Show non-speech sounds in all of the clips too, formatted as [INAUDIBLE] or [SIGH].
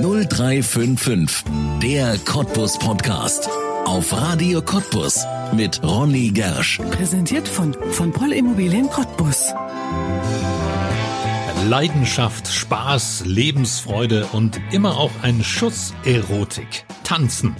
0355, der Cottbus Podcast. Auf Radio Cottbus mit Ronny Gersch. Präsentiert von, von Poll Immobilien Cottbus. Leidenschaft, Spaß, Lebensfreude und immer auch ein Schuss Erotik. Tanzen.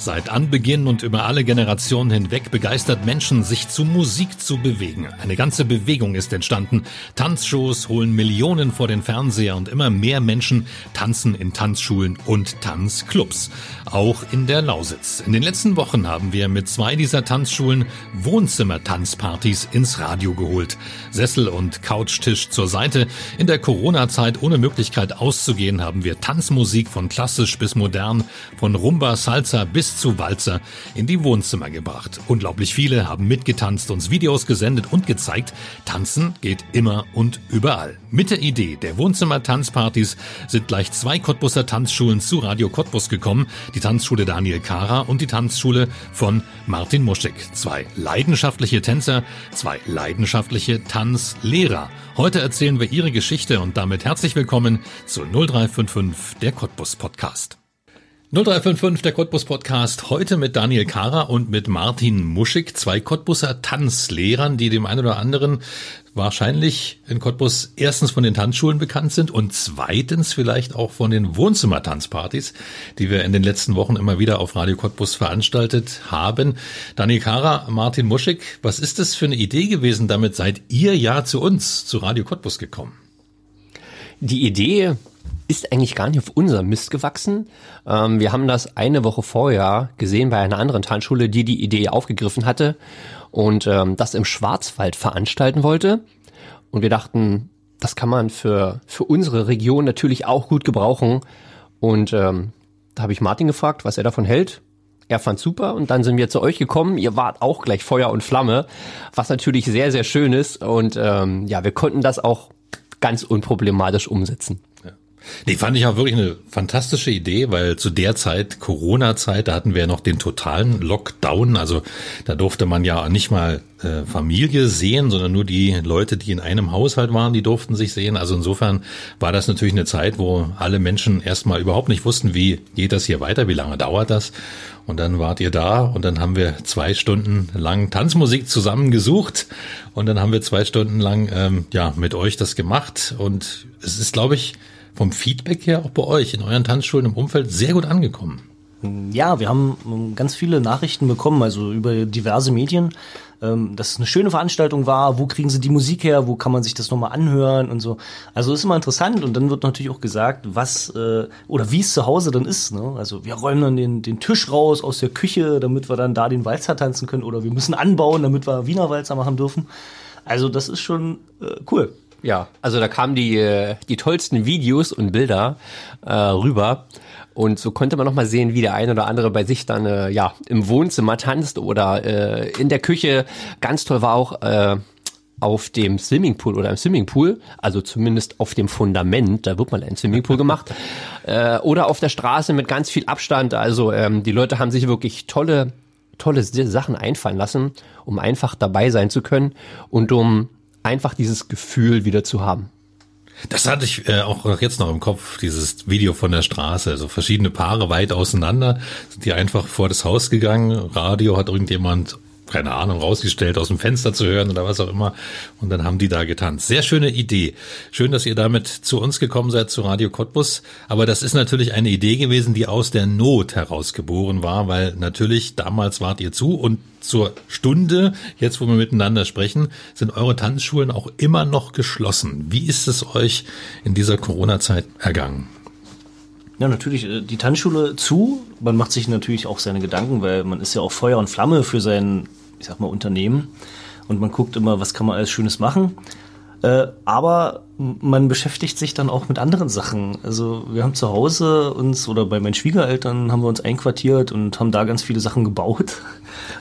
Seit Anbeginn und über alle Generationen hinweg begeistert Menschen, sich zu Musik zu bewegen. Eine ganze Bewegung ist entstanden. Tanzshows holen Millionen vor den Fernseher und immer mehr Menschen tanzen in Tanzschulen und Tanzclubs. Auch in der Lausitz. In den letzten Wochen haben wir mit zwei dieser Tanzschulen Wohnzimmer-Tanzpartys ins Radio geholt. Sessel und Couchtisch zur Seite. In der Corona-Zeit ohne Möglichkeit auszugehen haben wir Tanzmusik von klassisch bis modern, von Rumba, Salsa bis bis zu Walzer in die Wohnzimmer gebracht. Unglaublich viele haben mitgetanzt, uns Videos gesendet und gezeigt, tanzen geht immer und überall. Mit der Idee der Wohnzimmer-Tanzpartys sind gleich zwei Cottbusser Tanzschulen zu Radio Cottbus gekommen, die Tanzschule Daniel Kara und die Tanzschule von Martin Muschig. Zwei leidenschaftliche Tänzer, zwei leidenschaftliche Tanzlehrer. Heute erzählen wir ihre Geschichte und damit herzlich willkommen zu 0355 der Cottbus Podcast. 0355, der Cottbus Podcast. Heute mit Daniel Kara und mit Martin Muschig, zwei Cottbuser Tanzlehrern, die dem einen oder anderen wahrscheinlich in Cottbus erstens von den Tanzschulen bekannt sind und zweitens vielleicht auch von den Wohnzimmertanzpartys, die wir in den letzten Wochen immer wieder auf Radio Cottbus veranstaltet haben. Daniel Kara, Martin Muschig, was ist das für eine Idee gewesen? Damit seid ihr ja zu uns, zu Radio Cottbus gekommen. Die Idee ist eigentlich gar nicht auf unserem Mist gewachsen. Ähm, wir haben das eine Woche vorher gesehen bei einer anderen Tanzschule, die die Idee aufgegriffen hatte und ähm, das im Schwarzwald veranstalten wollte. Und wir dachten, das kann man für, für unsere Region natürlich auch gut gebrauchen. Und ähm, da habe ich Martin gefragt, was er davon hält. Er fand super und dann sind wir zu euch gekommen. Ihr wart auch gleich Feuer und Flamme, was natürlich sehr, sehr schön ist. Und ähm, ja, wir konnten das auch ganz unproblematisch umsetzen. Nee, fand ich auch wirklich eine fantastische Idee, weil zu der Zeit, Corona-Zeit, da hatten wir ja noch den totalen Lockdown. Also da durfte man ja nicht mal äh, Familie sehen, sondern nur die Leute, die in einem Haushalt waren, die durften sich sehen. Also insofern war das natürlich eine Zeit, wo alle Menschen erstmal überhaupt nicht wussten, wie geht das hier weiter, wie lange dauert das. Und dann wart ihr da und dann haben wir zwei Stunden lang Tanzmusik zusammen gesucht und dann haben wir zwei Stunden lang ähm, ja mit euch das gemacht. Und es ist, glaube ich, vom Feedback her auch bei euch in euren Tanzschulen im Umfeld sehr gut angekommen. Ja, wir haben ähm, ganz viele Nachrichten bekommen, also über diverse Medien, ähm, dass es eine schöne Veranstaltung war. Wo kriegen sie die Musik her? Wo kann man sich das nochmal anhören und so? Also ist immer interessant und dann wird natürlich auch gesagt, was äh, oder wie es zu Hause dann ist. Ne? Also wir räumen dann den, den Tisch raus aus der Küche, damit wir dann da den Walzer tanzen können oder wir müssen anbauen, damit wir Wiener Walzer machen dürfen. Also das ist schon äh, cool. Ja, also da kamen die, äh, die tollsten Videos und Bilder äh, rüber. Und so konnte man noch mal sehen, wie der eine oder andere bei sich dann äh, ja im Wohnzimmer tanzt oder äh, in der Küche. Ganz toll war auch äh, auf dem Swimmingpool oder im Swimmingpool, also zumindest auf dem Fundament, da wird mal ein Swimmingpool [LAUGHS] gemacht, äh, oder auf der Straße mit ganz viel Abstand. Also ähm, die Leute haben sich wirklich tolle, tolle Sachen einfallen lassen, um einfach dabei sein zu können und um einfach dieses Gefühl wieder zu haben. Das hatte ich äh, auch jetzt noch im Kopf, dieses Video von der Straße. Also verschiedene Paare weit auseinander sind die einfach vor das Haus gegangen. Radio hat irgendjemand keine Ahnung, rausgestellt, aus dem Fenster zu hören oder was auch immer. Und dann haben die da getanzt. Sehr schöne Idee. Schön, dass ihr damit zu uns gekommen seid, zu Radio Cottbus. Aber das ist natürlich eine Idee gewesen, die aus der Not heraus geboren war, weil natürlich damals wart ihr zu und zur Stunde, jetzt wo wir miteinander sprechen, sind eure Tanzschulen auch immer noch geschlossen. Wie ist es euch in dieser Corona-Zeit ergangen? Ja, natürlich äh, die Tanzschule zu. Man macht sich natürlich auch seine Gedanken, weil man ist ja auch Feuer und Flamme für sein, ich sag mal, Unternehmen. Und man guckt immer, was kann man alles Schönes machen. Äh, aber man beschäftigt sich dann auch mit anderen Sachen. Also wir haben zu Hause uns oder bei meinen Schwiegereltern haben wir uns einquartiert und haben da ganz viele Sachen gebaut. [LAUGHS]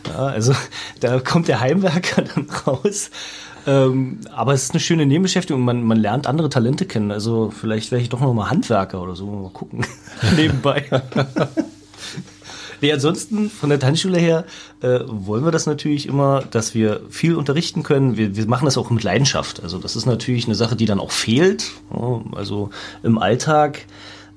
Ja, also da kommt der Heimwerker [LAUGHS] dann raus ähm, aber es ist eine schöne Nebenbeschäftigung. Man, man lernt andere Talente kennen. Also vielleicht wäre ich doch noch mal Handwerker oder so. Mal gucken. [LAUGHS] Nebenbei. Nee, ansonsten von der Tanzschule her äh, wollen wir das natürlich immer, dass wir viel unterrichten können. Wir, wir machen das auch mit Leidenschaft. Also das ist natürlich eine Sache, die dann auch fehlt. Also im Alltag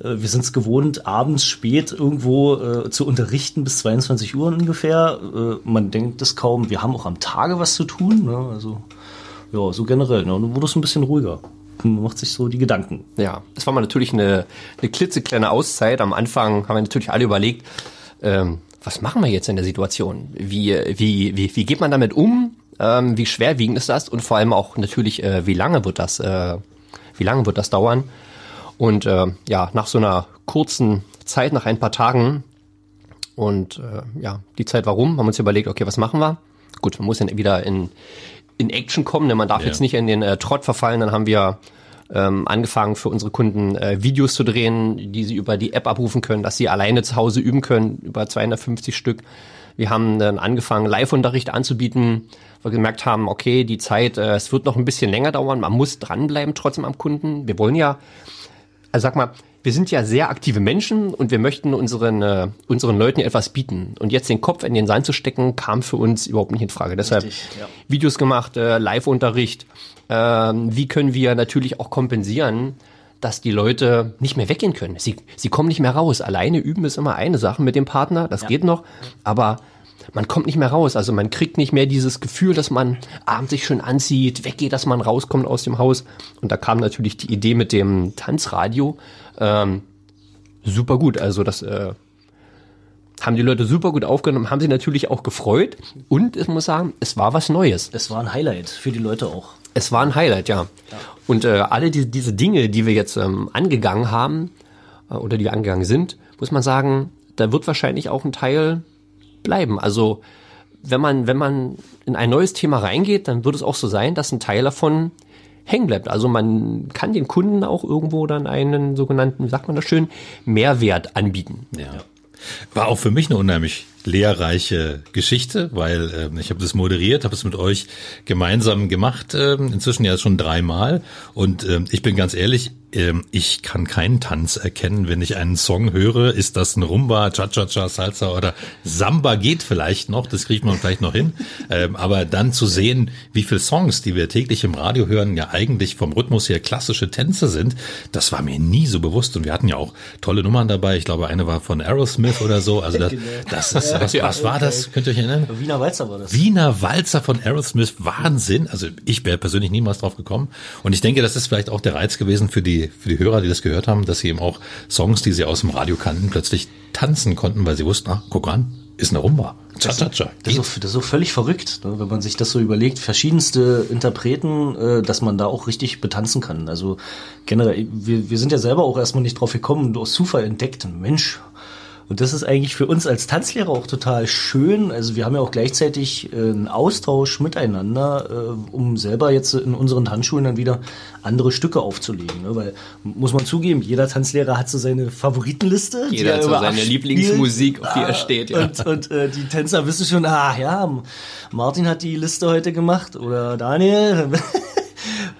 Äh, wir sind es gewohnt, abends spät irgendwo äh, zu unterrichten bis 22 Uhr ungefähr. Äh, man denkt es kaum. Wir haben auch am Tage was zu tun. Ne? Also ja, so generell. Ne? Und dann wurde es ein bisschen ruhiger. Man macht sich so die Gedanken. Ja, das war mal natürlich eine, eine klitzekleine Auszeit. Am Anfang haben wir natürlich alle überlegt, ähm, was machen wir jetzt in der Situation? Wie, wie, wie, wie geht man damit um? Ähm, wie schwerwiegend ist das? Und vor allem auch natürlich, äh, wie lange wird das, äh, wie lange wird das dauern? Und äh, ja, nach so einer kurzen Zeit, nach ein paar Tagen und äh, ja, die Zeit warum, haben wir uns überlegt, okay, was machen wir? Gut, man muss dann wieder in, in Action kommen, denn man darf Ja. jetzt nicht in den äh, Trott verfallen. Dann haben wir ähm, angefangen für unsere Kunden äh, Videos zu drehen, die sie über die App abrufen können, dass sie alleine zu Hause üben können, über 250 Stück. Wir haben dann angefangen, Live-Unterricht anzubieten, weil wir gemerkt haben, okay, die Zeit, äh, es wird noch ein bisschen länger dauern, man muss dranbleiben trotzdem am Kunden. Wir wollen ja, also sag mal, wir sind ja sehr aktive Menschen und wir möchten unseren, äh, unseren Leuten etwas bieten. Und jetzt den Kopf in den Sand zu stecken, kam für uns überhaupt nicht in Frage. Deshalb Richtig, ja. Videos gemacht, äh, Live-Unterricht. Ähm, wie können wir natürlich auch kompensieren, dass die Leute nicht mehr weggehen können? Sie, sie kommen nicht mehr raus. Alleine üben ist immer eine Sache mit dem Partner, das geht noch. Aber man kommt nicht mehr raus. Also man kriegt nicht mehr dieses Gefühl, dass man abends sich schön anzieht, weggeht, dass man rauskommt aus dem Haus. Und da kam natürlich die Idee mit dem Tanzradio. Ähm, super gut. Also das äh, haben die Leute super gut aufgenommen, haben sie natürlich auch gefreut. Und ich muss sagen, es war was Neues. Es war ein Highlight für die Leute auch. Es war ein Highlight, ja. Und äh, alle die, diese Dinge, die wir jetzt ähm, angegangen haben äh, oder die wir angegangen sind, muss man sagen, da wird wahrscheinlich auch ein Teil bleiben. Also wenn man wenn man in ein neues Thema reingeht, dann wird es auch so sein, dass ein Teil davon hängen bleibt. Also man kann den Kunden auch irgendwo dann einen sogenannten, wie sagt man das schön, Mehrwert anbieten. Ja. War auch für mich eine unheimlich lehrreiche Geschichte, weil ähm, ich habe das moderiert, habe es mit euch gemeinsam gemacht, ähm, inzwischen ja schon dreimal. Und ähm, ich bin ganz ehrlich, ähm, ich kann keinen Tanz erkennen, wenn ich einen Song höre. Ist das ein Rumba, Cha-Cha-Cha, Salsa oder Samba geht vielleicht noch, das kriegt man vielleicht noch hin. [LAUGHS] Ähm, aber dann zu sehen, wie viele Songs, die wir täglich im Radio hören, ja eigentlich vom Rhythmus her klassische Tänze sind, das war mir nie so bewusst. Und wir hatten ja auch tolle Nummern dabei. Ich glaube, eine war von Aerosmith oder so. Also das, das ist, was, was war das? Könnt ihr euch erinnern? Wiener Walzer war das. Wiener Walzer von Aerosmith, Wahnsinn. Also ich wäre persönlich niemals drauf gekommen. Und ich denke, das ist vielleicht auch der Reiz gewesen für die, für die Hörer, die das gehört haben, dass sie eben auch Songs, die sie aus dem Radio kannten, plötzlich tanzen konnten, weil sie wussten, ah, guck an, ist eine Rumba. Cha-cha-cha. Das ist, so, das ist so völlig verrückt, ne? wenn man sich das so überlegt. Verschiedenste Interpreten, äh, dass man da auch richtig betanzen kann. Also generell, wir, wir sind ja selber auch erstmal nicht drauf gekommen und aus Zufall entdeckt, Mensch. Und das ist eigentlich für uns als Tanzlehrer auch total schön. Also wir haben ja auch gleichzeitig äh, einen Austausch miteinander, äh, um selber jetzt in unseren Tanzschulen dann wieder andere Stücke aufzulegen. Ne? Weil, muss man zugeben, jeder Tanzlehrer hat so seine Favoritenliste. Jeder er hat so seine abspielt. Lieblingsmusik, auf die er steht, ja. Und, und äh, die Tänzer wissen schon, ah ja, Martin hat die Liste heute gemacht oder Daniel.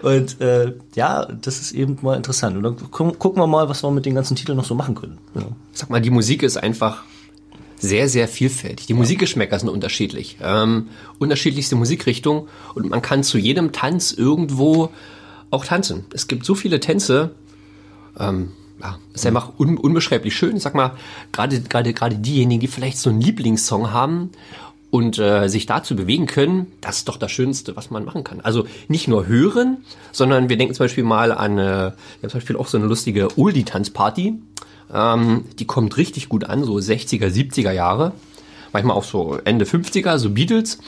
Und äh, ja, das ist eben mal interessant. Und dann gu gucken wir mal, was wir mit den ganzen Titeln noch so machen können. Ja. Sag mal, die Musik ist einfach sehr, sehr vielfältig. Die Musikgeschmäcker sind unterschiedlich. Ähm, unterschiedlichste Musikrichtungen und man kann zu jedem Tanz irgendwo auch tanzen. Es gibt so viele Tänze, ähm, ja, ist einfach un unbeschreiblich schön. Sag mal, gerade, gerade, gerade diejenigen, die vielleicht so einen Lieblingssong haben und äh, sich dazu bewegen können, das ist doch das Schönste, was man machen kann. Also nicht nur hören, sondern wir denken zum Beispiel mal an, äh, wir haben zum Beispiel auch so eine lustige Oldie-Tanzparty. Ähm, die kommt richtig gut an, so 60er, 70er Jahre. Manchmal auch so Ende 50er, so Beatles.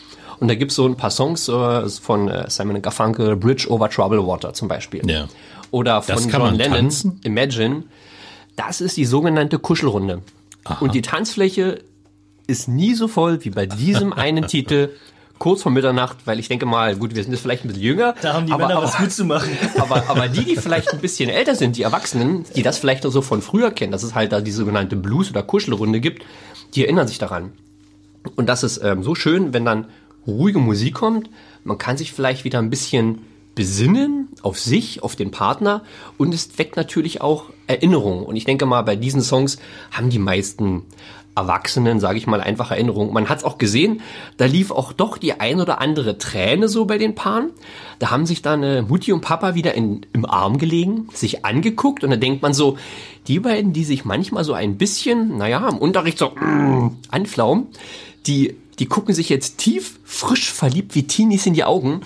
Und da gibt's so ein paar Songs äh, von äh, Simon Garfunkel, Bridge over Troubled Water zum Beispiel. Ja. Oder von John Lennon, tanzen? Imagine. Das ist die sogenannte Kuschelrunde. Und die Tanzfläche ist nie so voll wie bei diesem [LAUGHS] einen Titel kurz vor Mitternacht, weil ich denke mal, gut, wir sind jetzt vielleicht ein bisschen jünger. Da haben die aber, Männer aber, was gut zu machen. [LAUGHS] aber, aber die, die vielleicht ein bisschen älter sind, die Erwachsenen, die das vielleicht noch so von früher kennen, dass es halt da die sogenannte Blues- oder Kuschelrunde gibt, die erinnern sich daran. Und das ist ähm, so schön, wenn dann ruhige Musik kommt, man kann sich vielleicht wieder ein bisschen besinnen auf sich, auf den Partner und es weckt natürlich auch Erinnerungen. Und ich denke mal, bei diesen Songs haben die meisten Erwachsenen, sage ich mal, einfach Erinnerungen. Man hat es auch gesehen, da lief auch doch die ein oder andere Träne so bei den Paaren. Da haben sich dann äh, Mutti und Papa wieder in, im Arm gelegen, sich angeguckt und da denkt man so, die beiden, die sich manchmal so ein bisschen, naja, im Unterricht so mm, anflaumen, die, die gucken sich jetzt tief, frisch verliebt wie Teenies in die Augen.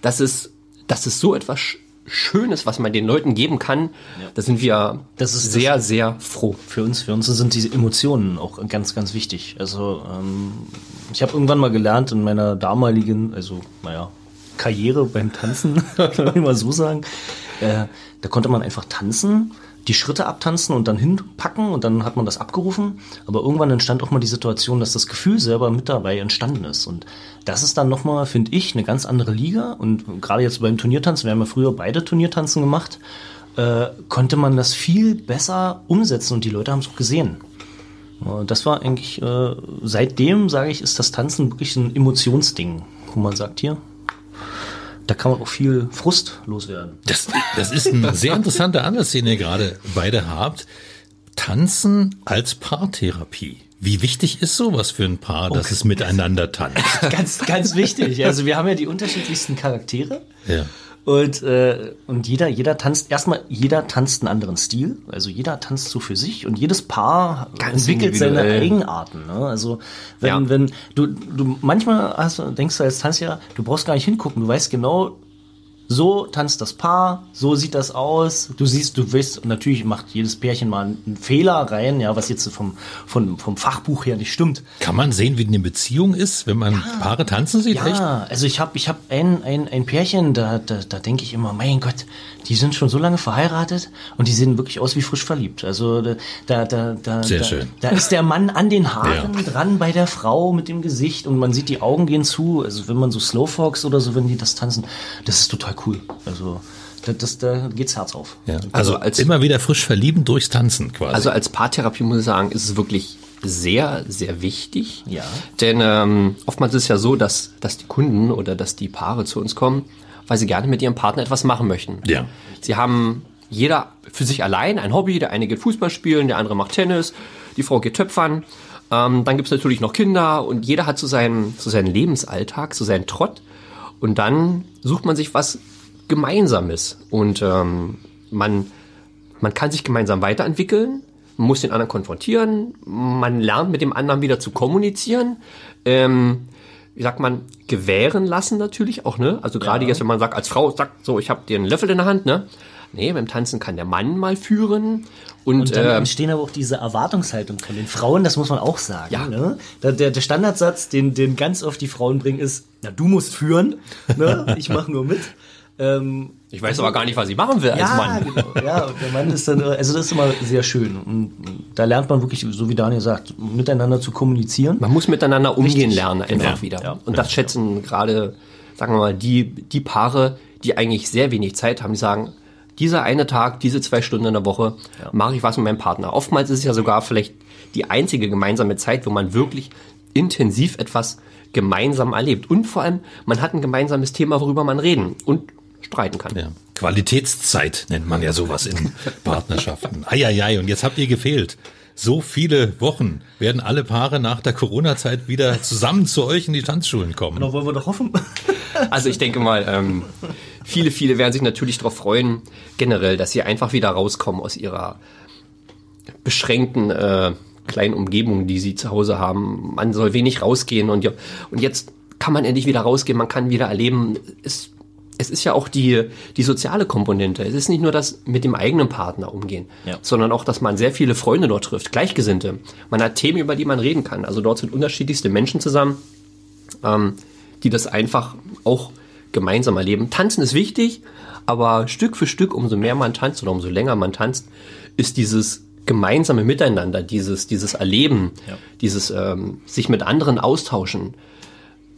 Das ist das ist so etwas Schönes, was man den Leuten geben kann. Ja. Da sind wir das ist, sehr, das sehr froh. Für uns, für uns sind diese Emotionen auch ganz, ganz wichtig. Also ähm, ich habe irgendwann mal gelernt in meiner damaligen, also naja, Karriere beim Tanzen, [LAUGHS] kann man mal so sagen. Äh, da konnte man einfach tanzen die Schritte abtanzen und dann hinpacken und dann hat man das abgerufen. Aber irgendwann entstand auch mal die Situation, dass das Gefühl selber mit dabei entstanden ist. Und das ist dann nochmal, finde ich, eine ganz andere Liga. Und gerade jetzt beim Turniertanzen, wir haben ja früher beide Turniertanzen gemacht, äh, konnte man das viel besser umsetzen und die Leute haben es auch gesehen. Das war eigentlich, äh, seitdem, sage ich, ist das Tanzen wirklich ein Emotionsding, wo man sagt, hier, da kann man auch viel Frust loswerden. Das, das ist ein sehr interessanter Ansatz, den ihr gerade beide habt. Tanzen als Paartherapie. Wie wichtig ist sowas für ein Paar, dass okay. es miteinander tanzt? [LAUGHS] ganz, ganz wichtig. Also wir haben ja die unterschiedlichsten Charaktere. Ja. Und, äh, und jeder, jeder tanzt, erstmal, jeder tanzt einen anderen Stil. Also jeder tanzt so für sich und jedes Paar Ganz entwickelt seine Eigenarten. Ne? Also wenn, ja. wenn du, du manchmal hast, denkst du als Tanzlehrer, du brauchst gar nicht hingucken, du weißt genau, so tanzt das Paar, so sieht das aus. Du siehst, du weißt, natürlich macht jedes Pärchen mal einen Fehler rein, ja, was jetzt vom, vom, vom Fachbuch her nicht stimmt. Kann man sehen, wie eine Beziehung ist, wenn man ja, Paare tanzen sieht? Ja, echt? also ich habe ich hab ein, ein, ein Pärchen, da, da, da denke ich immer, mein Gott, die sind schon so lange verheiratet und die sehen wirklich aus wie frisch verliebt. Also da, da, da, da, Sehr da, schön. da ist der Mann an den Haaren ja. dran bei der Frau mit dem Gesicht und man sieht, die Augen gehen zu. Also wenn man so Slowfox oder so, wenn die das tanzen, das ist total cool. Also das, das, da geht's Herz auf. Ja. Also, also als immer wieder frisch verlieben durchs Tanzen quasi. Also als Paartherapie muss ich sagen, ist es wirklich sehr, sehr wichtig. Ja. Denn ähm, oftmals ist es ja so, dass, dass die Kunden oder dass die Paare zu uns kommen, weil sie gerne mit ihrem Partner etwas machen möchten. Ja. Sie haben jeder für sich allein ein Hobby. Der eine geht Fußball spielen, der andere macht Tennis, die Frau geht Töpfern. Ähm, dann gibt's natürlich noch Kinder und jeder hat so seinen, so seinen Lebensalltag, so seinen Trott. Und dann sucht man sich was Gemeinsames. Und ähm, man, man kann sich gemeinsam weiterentwickeln, man muss den anderen konfrontieren, man lernt mit dem anderen wieder zu kommunizieren. Ähm, wie sagt man, gewähren lassen natürlich auch, ne? Also gerade ja. jetzt, wenn man sagt, als Frau sagt, so, ich habe dir einen Löffel in der Hand, ne? Nee, beim Tanzen kann der Mann mal führen. Und, und dann äh, entstehen aber auch diese Erwartungshaltung von den Frauen, das muss man auch sagen. Ja. Ne? Der, der, der Standardsatz, den, den ganz oft die Frauen bringen, ist, na, du musst führen, ne? ich mache nur mit. Ähm, ich weiß aber gar nicht, was ich machen will ja, als Mann. Genau. Ja, der Mann ist dann, also das ist immer sehr schön. Und da lernt man wirklich, so wie Daniel sagt, miteinander zu kommunizieren. Man muss miteinander umgehen Richtig. lernen, einfach genau. wieder. Ja. Und das schätzen gerade, sagen wir mal, die, die Paare, die eigentlich sehr wenig Zeit haben, die sagen, dieser eine Tag, diese zwei Stunden in der Woche, ja. mache ich was mit meinem Partner. Oftmals ist es ja sogar vielleicht die einzige gemeinsame Zeit, wo man wirklich intensiv etwas gemeinsam erlebt. Und vor allem, man hat ein gemeinsames Thema, worüber man reden und streiten kann. Ja. Qualitätszeit nennt man ja sowas in [LAUGHS] Partnerschaften. Eieiei, und jetzt habt ihr gefehlt. So viele Wochen werden alle Paare nach der Corona-Zeit wieder zusammen zu euch in die Tanzschulen kommen. Genau, wollen wir doch hoffen. [LAUGHS] Also ich denke mal, ähm, viele, viele werden sich natürlich darauf freuen, generell, dass sie einfach wieder rauskommen aus ihrer beschränkten äh, kleinen Umgebung, die sie zu Hause haben. Man soll wenig rausgehen und, und jetzt kann man endlich wieder rausgehen, man kann wieder erleben. Es es ist ja auch die, die soziale Komponente. Es ist nicht nur das mit dem eigenen Partner umgehen, ja. sondern auch, dass man sehr viele Freunde dort trifft, Gleichgesinnte. Man hat Themen, über die man reden kann. Also dort sind unterschiedlichste Menschen zusammen, ähm, die das einfach auch gemeinsam erleben. Tanzen ist wichtig, aber Stück für Stück, umso mehr man tanzt oder umso länger man tanzt, ist dieses gemeinsame Miteinander, dieses, dieses Erleben, ja. dieses ähm, sich mit anderen austauschen,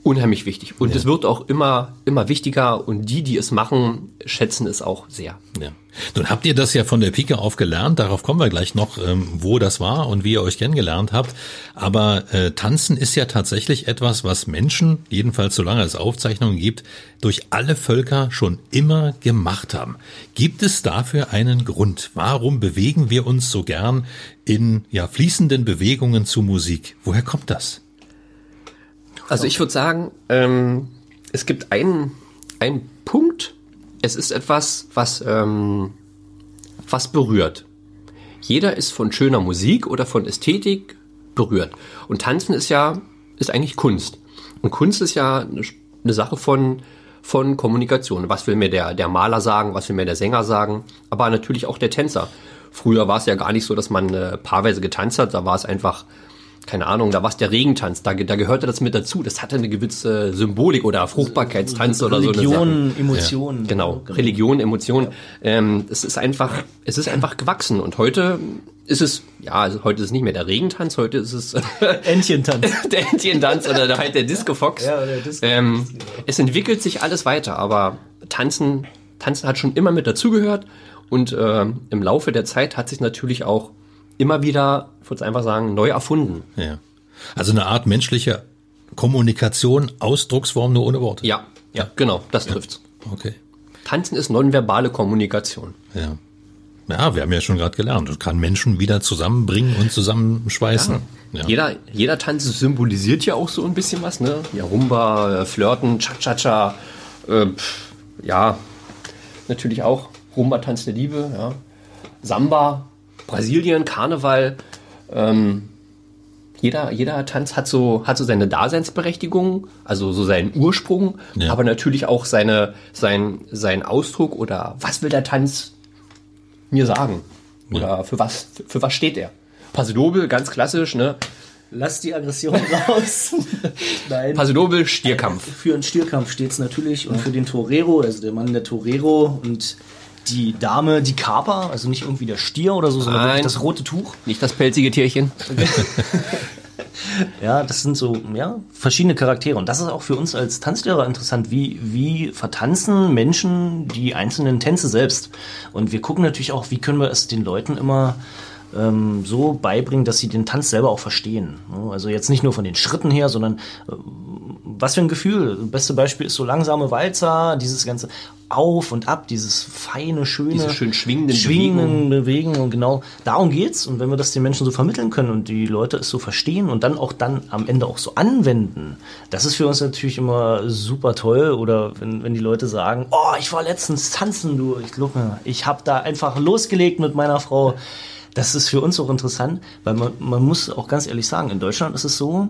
unheimlich wichtig. Und es wird auch immer, immer wichtiger und die, die es machen, schätzen es auch sehr. Ja. Nun habt ihr das ja von der Pike auf gelernt, darauf kommen wir gleich noch, ähm, wo das war und wie ihr euch kennengelernt habt. Aber äh, Tanzen ist ja tatsächlich etwas, was Menschen, jedenfalls solange es Aufzeichnungen gibt, durch alle Völker schon immer gemacht haben. Gibt es dafür einen Grund? Warum bewegen wir uns so gern in ja, fließenden Bewegungen zu Musik? Woher kommt das? Also ich würde sagen, ähm, es gibt einen, einen Punkt, es ist etwas, was, ähm, was berührt. Jeder ist von schöner Musik oder von Ästhetik berührt. Und Tanzen ist ja, ist eigentlich Kunst. Und Kunst ist ja eine, eine Sache von, von Kommunikation. Was will mir der, der Maler sagen, was will mir der Sänger sagen, aber natürlich auch der Tänzer. Früher war es ja gar nicht so, dass man äh, paarweise getanzt hat, da war es einfach keine Ahnung, da war es der Regentanz, da, da gehörte das mit dazu. Das hatte eine gewisse Symbolik oder Fruchtbarkeitstanz oder so. Religion, Emotionen. Ja. Genau, Religion, Emotionen. Ja. Ähm, es ist einfach, es ist einfach gewachsen. Und heute ist es, ja, also heute ist es nicht mehr der Regentanz, heute ist es [LAUGHS] Entchentanz. [LAUGHS] der Entchentanz oder halt der Disco Fox. Ja, der Disco ähm, es entwickelt sich alles weiter, aber Tanzen, Tanzen hat schon immer mit dazugehört. Und äh, im Laufe der Zeit hat sich natürlich auch immer wieder, ich würde einfach sagen, neu erfunden. Ja. Also eine Art menschliche Kommunikation, Ausdrucksform nur ohne Worte. Ja, ja, genau, das trifft's. Okay. Tanzen ist nonverbale Kommunikation. Ja. Ja, wir haben ja schon gerade gelernt, das kann Menschen wieder zusammenbringen und zusammenschweißen. Ja. Ja. Jeder, jeder Tanz symbolisiert ja auch so ein bisschen was, ne? Ja, Rumba, äh, Flirten, Cha-Cha-Cha, äh, ja, natürlich auch Rumba, Tanz der Liebe, ja. Samba, Brasilien, Karneval, ähm, jeder, jeder Tanz hat so, hat so seine Daseinsberechtigung, also so seinen Ursprung, ja. aber natürlich auch seine, sein, sein Ausdruck oder was will der Tanz mir sagen? Oder ja. für was, für, für, was steht er? Pasidobel, ganz klassisch, ne? Lass die Aggression [LAUGHS] raus. [LAUGHS] Nein. Pasidobel, Stierkampf. Für einen Stierkampf steht es natürlich und für den Torero, also der Mann der Torero und die Dame, die Kaper, also nicht irgendwie der Stier oder so, sondern Nein. das rote Tuch. Nicht das pelzige Tierchen. [LAUGHS] ja, das sind so ja, verschiedene Charaktere. Und das ist auch für uns als Tanzlehrer interessant, wie, wie vertanzen Menschen die einzelnen Tänze selbst. Und wir gucken natürlich auch, wie können wir es den Leuten immer ähm, so beibringen, dass sie den Tanz selber auch verstehen. Also jetzt nicht nur von den Schritten her, sondern äh, was für ein Gefühl. Das beste Beispiel ist so langsame Walzer, dieses ganze Auf und Ab, dieses feine, schöne, diese schön schwingenden, schwingenden Bewegen. Bewegen. Und genau darum geht's. Und wenn wir das den Menschen so vermitteln können und die Leute es so verstehen und dann auch dann am Ende auch so anwenden, das ist für uns natürlich immer super toll. Oder wenn, wenn die Leute sagen, oh, ich war letztens tanzen, du, ich glaube, ich habe da einfach losgelegt mit meiner Frau. Das ist für uns auch interessant, weil man, man muss auch ganz ehrlich sagen, in Deutschland ist es so,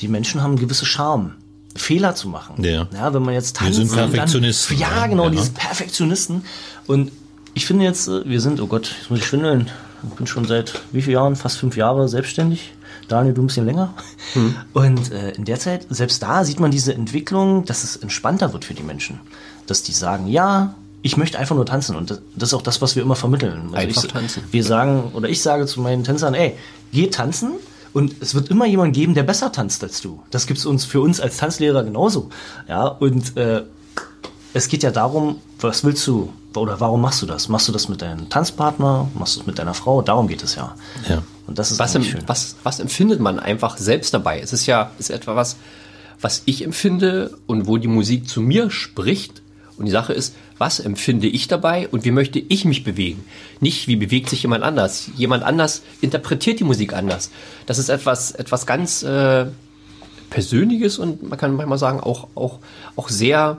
die Menschen haben gewisse Charme. Fehler zu machen. Ja. ja wenn man jetzt tanzt. Wir sind Perfektionisten. Dann, ja, genau, ja. diese Perfektionisten. Und ich finde jetzt, äh, wir sind, oh Gott, jetzt muss ich schwindeln. Ich bin schon seit wie vielen Jahren? Fast fünf Jahre selbstständig. Daniel, du ein bisschen länger. Hm. Und äh, in der Zeit, selbst da sieht man diese Entwicklung, dass es entspannter wird für die Menschen. Dass die sagen, ja, ich möchte einfach nur tanzen. Und das, das ist auch das, was wir immer vermitteln. Also einfach ich, tanzen. Wir sagen, oder ich sage zu meinen Tänzern, ey, geh tanzen, und es wird immer jemand geben, der besser tanzt als du. Das gibt es uns für uns als Tanzlehrer genauso. Ja, und äh, es geht ja darum, was willst du oder warum machst du das? Machst du das mit deinem Tanzpartner? Machst du es mit deiner Frau? Darum geht es ja. ja. Und das ist was, schön. was, was empfindet man einfach selbst dabei? Es ist ja ist etwa was, was ich empfinde und wo die Musik zu mir spricht. Und die Sache ist, was empfinde ich dabei und wie möchte ich mich bewegen? Nicht, wie bewegt sich jemand anders. Jemand anders interpretiert die Musik anders. Das ist etwas, etwas ganz äh, Persönliches und man kann manchmal sagen, auch, auch, auch sehr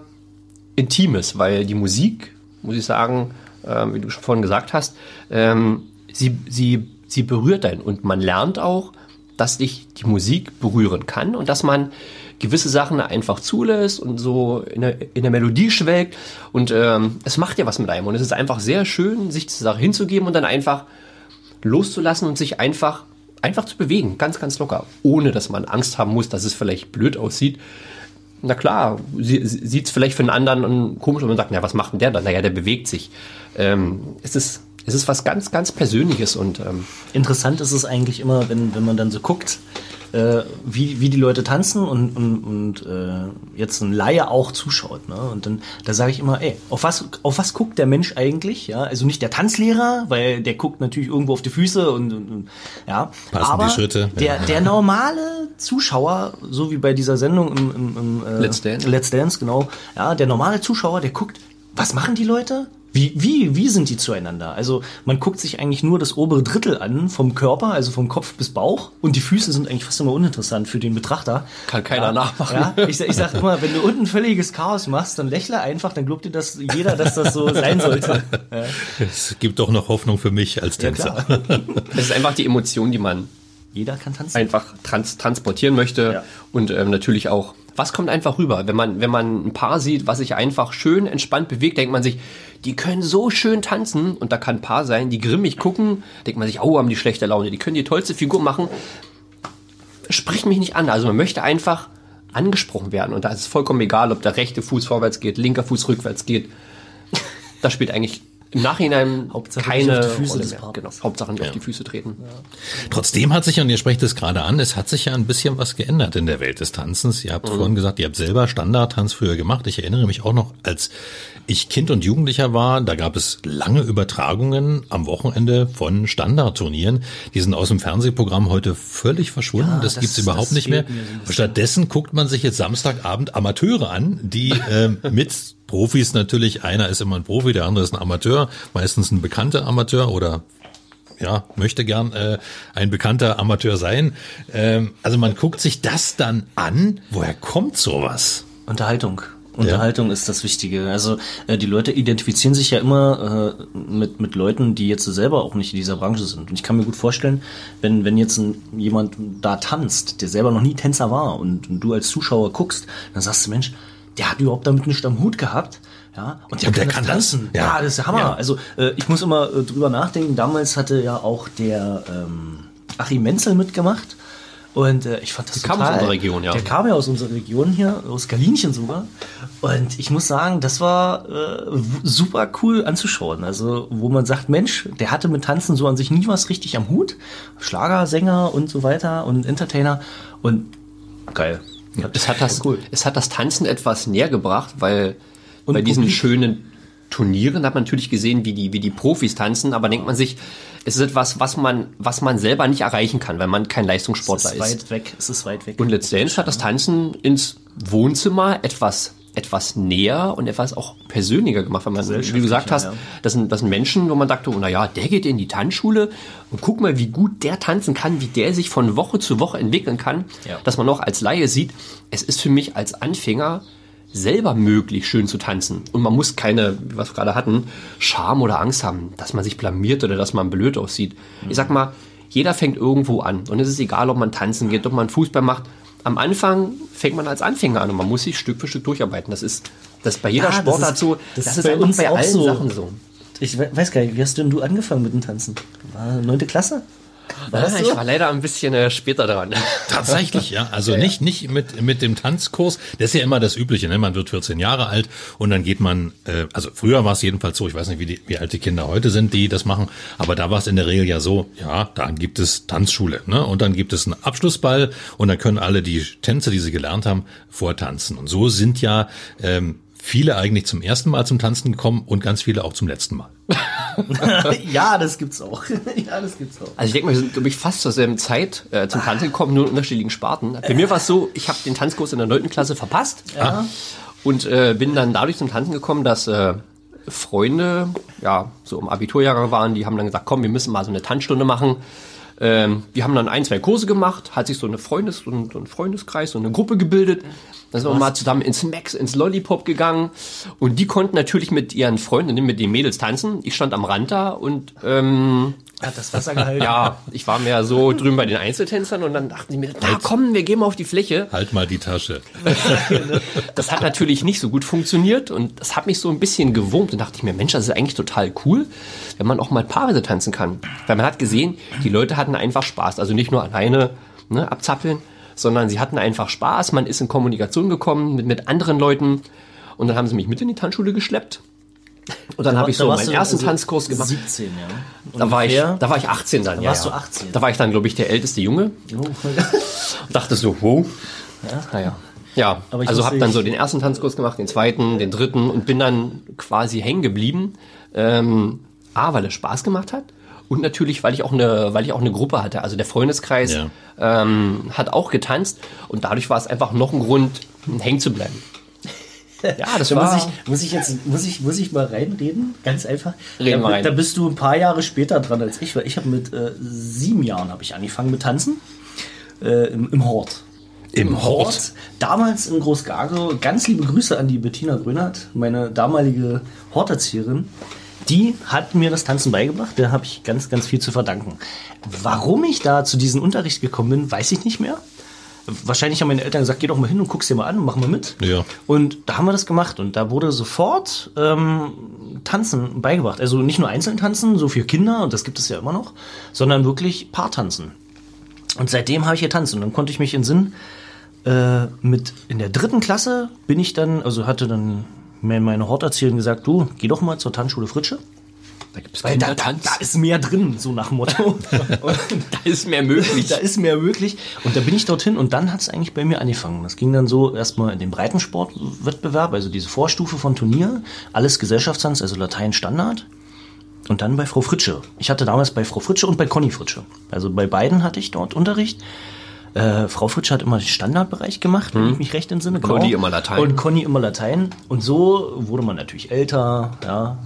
Intimes, weil die Musik, muss ich sagen, äh, wie du schon vorhin gesagt hast, ähm, sie, sie, sie berührt einen und man lernt auch, dass dich die Musik berühren kann und dass man gewisse Sachen einfach zulässt und so in der, in der Melodie schwelgt. Und ähm, es macht ja was mit einem. Und es ist einfach sehr schön, sich zur Sache hinzugeben und dann einfach loszulassen und sich einfach, einfach zu bewegen. Ganz, ganz locker. Ohne dass man Angst haben muss, dass es vielleicht blöd aussieht. Na klar, sie, sieht es vielleicht für einen anderen komisch und man sagt, ja, was macht denn der dann? Naja, der bewegt sich. Ähm, es ist es ist was ganz, ganz Persönliches und ähm interessant ist es eigentlich immer, wenn, wenn man dann so guckt, äh, wie, wie die Leute tanzen und, und, und äh, jetzt ein Laie auch zuschaut. Ne? Und dann da sage ich immer, ey, auf was, auf was guckt der Mensch eigentlich? Ja, also nicht der Tanzlehrer, weil der guckt natürlich irgendwo auf die Füße und, und, und ja. Passen aber die Schritte. Der, Ja. der normale Zuschauer, so wie bei dieser Sendung im, im, im äh, Let's Dance. Let's Dance, genau. Ja, der normale Zuschauer, der guckt, was machen die Leute? Wie, wie, wie sind die zueinander? Also man guckt sich eigentlich nur das obere Drittel an vom Körper, also vom Kopf bis Bauch und die Füße sind eigentlich fast immer uninteressant für den Betrachter. Kann keiner ja, nachmachen. Ja, ich, sag- ich sag immer, wenn du unten völliges Chaos machst, dann lächle einfach, dann glaubt dir das jeder, dass das so sein sollte. Ja, Es gibt doch noch Hoffnung für mich als Tänzer. Es ist einfach die Emotion, die man Jeder kann tanzen. einfach trans transportieren möchte Ja. und ähm, natürlich auch, was kommt einfach rüber? Wenn man, wenn man ein Paar sieht, was sich einfach schön entspannt bewegt, denkt man sich, die können so schön tanzen und da kann ein Paar sein, die grimmig gucken, denkt man sich, oh, haben die schlechte Laune, die können die tollste Figur machen. Spricht mich nicht an. Also man möchte einfach angesprochen werden und da ist es vollkommen egal, ob der rechte Fuß vorwärts geht, linker Fuß rückwärts geht. Das spielt eigentlich im Nachhinein Hauptsache keine nicht auf die Füße Rolle des. Genau, Hauptsache nicht auf die Füße treten. Trotzdem hat sich, und ihr sprecht es gerade an, es hat sich ja ein bisschen was geändert in der Welt des Tanzens. Ihr habt vorhin gesagt, ihr habt selber Standardtanz früher gemacht. Ich erinnere mich auch noch, als ich Kind und Jugendlicher war, da gab es lange Übertragungen am Wochenende von Standardturnieren. Die sind aus dem Fernsehprogramm heute völlig verschwunden. Ja, das, das- gibt's überhaupt das nicht mehr. Stattdessen guckt man sich jetzt Samstagabend Amateure an, die ähm, [LAUGHS] mit Profis natürlich, einer ist immer ein Profi, der andere ist ein Amateur, meistens ein bekannter Amateur oder ja, möchte gern äh, ein bekannter Amateur sein. Ähm, also man guckt sich das dann an. Woher kommt sowas? Unterhaltung. Unterhaltung ist das Wichtige. Also äh, die Leute identifizieren sich ja immer äh, mit, mit Leuten, die jetzt selber auch nicht in dieser Branche sind. Und ich kann mir gut vorstellen, wenn, wenn jetzt ein, jemand da tanzt, der selber noch nie Tänzer war und, und du als Zuschauer guckst, dann sagst du, Mensch, der hat überhaupt damit nichts am Hut gehabt. Ja, und der, Und der kann, kann das das. tanzen. Ja. Ja. das ist der Hammer. Ja. Also äh, ich muss immer äh, drüber nachdenken. Damals hatte ja auch der ähm, Achim Menzel mitgemacht. Und äh, ich fand das Der kam aus total, unserer Region, ja. Der kam ja aus unserer Region hier, aus Galinchen sogar. Und ich muss sagen, das war äh, super cool anzuschauen. Also, wo man sagt, Mensch, der hatte mit Tanzen so an sich nie was richtig am Hut. Schlagersänger und so weiter und Entertainer. Und geil. Es hat das, cool. es hat das Tanzen etwas näher gebracht, weil Und bei diesen schönen Turnieren hat man natürlich gesehen, wie die, wie die Profis tanzen, aber denkt man sich, es ist etwas, was man, was man selber nicht erreichen kann, weil man kein Es Leistungssportler ist ist. weit weg. Es ist weit weg. Und Dance hat das Tanzen ins Wohnzimmer etwas etwas näher und etwas auch persönlicher gemacht, weil man, wie du gesagt hast, das sind, das sind Menschen, wo man dachte, oh, na ja, der geht in die Tanzschule und guck mal, wie gut der tanzen kann, wie der sich von Woche zu Woche entwickeln kann, Ja. dass man auch als Laie sieht, es ist für mich als Anfänger selber möglich, schön zu tanzen. Und man muss keine, wie wir es gerade hatten, Scham oder Angst haben, dass man sich blamiert oder dass man blöd aussieht. Ich sag mal, jeder fängt irgendwo an. Und es ist egal, ob man tanzen geht, ob man Fußball macht. Am Anfang fängt man als Anfänger an und man muss sich Stück für Stück durcharbeiten. Das ist, das ist bei jeder Ja, das Sportart so. das ist bei uns bei allen so. Sachen so. Ich we- weiß gar nicht, wie hast denn du angefangen mit dem Tanzen? War neunte Klasse? Das Ah, so? ich war leider ein bisschen äh, später dran. [LAUGHS] Tatsächlich, ja. Also nicht, nicht mit, mit dem Tanzkurs. Das ist ja immer das Übliche. Ne? Man wird 14 Jahre alt und dann geht man, äh, also früher war es jedenfalls so, ich weiß nicht, wie, die, wie alt die Kinder heute sind, die das machen, aber da war es in der Regel ja so, ja, da gibt es Tanzschule. Ne? Und dann gibt es einen Abschlussball und dann können alle die Tänze, die sie gelernt haben, vortanzen. Und so sind ja ähm, viele eigentlich zum ersten Mal zum Tanzen gekommen und ganz viele auch zum letzten Mal. [LAUGHS] ja, das gibt's auch. [LAUGHS] ja, das gibt's auch. Also ich denke mal, wir sind, glaube ich, fast zur selben Zeit äh, zum Tanzen gekommen, nur in unterschiedlichen Sparten. Bei mir war es so, ich habe den Tanzkurs in der 9. Klasse verpasst Ja. und äh, bin dann dadurch zum Tanzen gekommen, dass äh, Freunde, ja, so im Abiturjahrgang waren, die haben dann gesagt, komm, wir müssen mal so eine Tanzstunde machen. Ähm, wir haben dann ein, zwei Kurse gemacht, hat sich so eine Freundes, so ein, so ein Freundeskreis, so eine Gruppe gebildet. Dann sind wir mal zusammen ins Max, ins Lollipop gegangen. Und die konnten natürlich mit ihren Freundinnen, mit den Mädels tanzen. Ich stand am Rand da und ähm, Hat das Wasser gehalten? ja, ich war mehr so drüben bei den Einzeltänzern und dann dachten sie mir, na komm, wir gehen mal auf die Fläche. Halt mal die Tasche. [LAUGHS] Das hat natürlich nicht so gut funktioniert und das hat mich so ein bisschen gewurmt und dachte ich mir, Mensch, das ist eigentlich total cool, wenn man auch mal paarweise tanzen kann. Weil man hat gesehen, die Leute hatten einfach Spaß, also nicht nur alleine ne, abzappeln, sondern sie hatten einfach Spaß, man ist in Kommunikation gekommen mit, mit anderen Leuten und dann haben sie mich mit in die Tanzschule geschleppt Und dann habe ich so meinen ersten also Tanzkurs gemacht. 17, ja. Da war, ich, da war ich 18 dann, ja. warst ja. du 18. Da war ich dann, glaube ich, der älteste Junge. Oh, [LAUGHS] dachte so, wow. ja, naja. Ja, also habe dann so den ersten Tanzkurs gemacht, den zweiten, den dritten und bin dann quasi hängen geblieben. Ähm, A, weil es Spaß gemacht hat und natürlich, weil ich auch eine, weil ich auch eine Gruppe hatte. Also der Freundeskreis Ja. ähm, hat auch getanzt und dadurch war es einfach noch ein Grund, hängen zu bleiben. Ja, das Da war. muss ich, muss ich jetzt, muss ich, muss ich mal reinreden? Ganz einfach. Reden da, rein. da bist du ein paar Jahre später dran als ich, weil ich habe mit äh, sieben Jahren habe ich angefangen mit Tanzen äh, im, im Hort. Im Hort? Damals in Großgargo. Ganz liebe Grüße an die Bettina Grönert, meine damalige Horterzieherin. Die hat mir das Tanzen beigebracht. Der habe ich ganz, ganz viel zu verdanken. Warum ich da zu diesem Unterricht gekommen bin, weiß ich nicht mehr. Wahrscheinlich haben meine Eltern gesagt, geh doch mal hin und guck's dir mal an und mach mal mit. Ja. Und da haben wir das gemacht und da wurde sofort ähm, Tanzen beigebracht. Also nicht nur einzeln tanzen, so für Kinder, und das gibt es ja immer noch, sondern wirklich Paartanzen. Und seitdem habe ich getanzt und dann konnte ich mich in Sinn äh, mit in der dritten Klasse bin ich dann, also hatte dann mir meine Horterzieherin gesagt, du, geh doch mal zur Tanzschule Fritsche. Da gibt's Weil da, da, da ist mehr drin, so nach dem Motto. [LAUGHS] Da ist mehr möglich. [LAUGHS] da ist mehr möglich. Und da bin ich dorthin und dann hat es eigentlich bei mir angefangen. Das ging dann so erstmal in den Breitensportwettbewerb, also diese Vorstufe von Turnier, alles Gesellschaftstanz, also Latein Standard. Und dann bei Frau Fritsche. Ich hatte damals bei Frau Fritsche und bei Conny Fritsche. Also bei beiden hatte ich dort Unterricht. Äh, Frau Fritsche hat immer den Standardbereich gemacht, wenn ich mich recht entsinne. Hm. Conny immer Latein. Und Conny immer Latein. Und so wurde man natürlich älter, ja.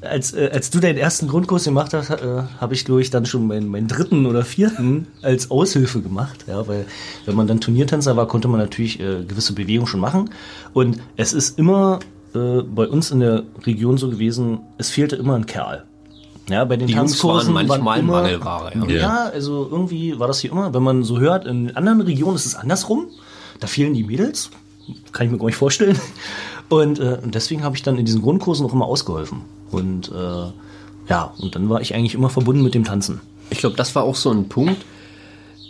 Als, äh, als du deinen ersten Grundkurs gemacht hast, äh, habe ich, glaube ich, dann schon meinen, meinen dritten oder vierten als Aushilfe gemacht. Ja, weil wenn man dann Turniertänzer war, konnte man natürlich äh, gewisse Bewegungen schon machen. Und es ist immer äh, bei uns in der Region so gewesen, es fehlte immer ein Kerl. Ja, bei den Die Jungs Tanzkursen waren manchmal immer- Mangelware, ja. Ja. also irgendwie war das hier immer, wenn man so hört, in anderen Regionen ist es andersrum. Da fehlen die Mädels. Kann ich mir gar nicht vorstellen. Und, äh, und deswegen habe ich dann in diesen Grundkursen auch immer ausgeholfen. Und äh, ja, und dann war ich eigentlich immer verbunden mit dem Tanzen. Ich glaube, das war auch so ein Punkt,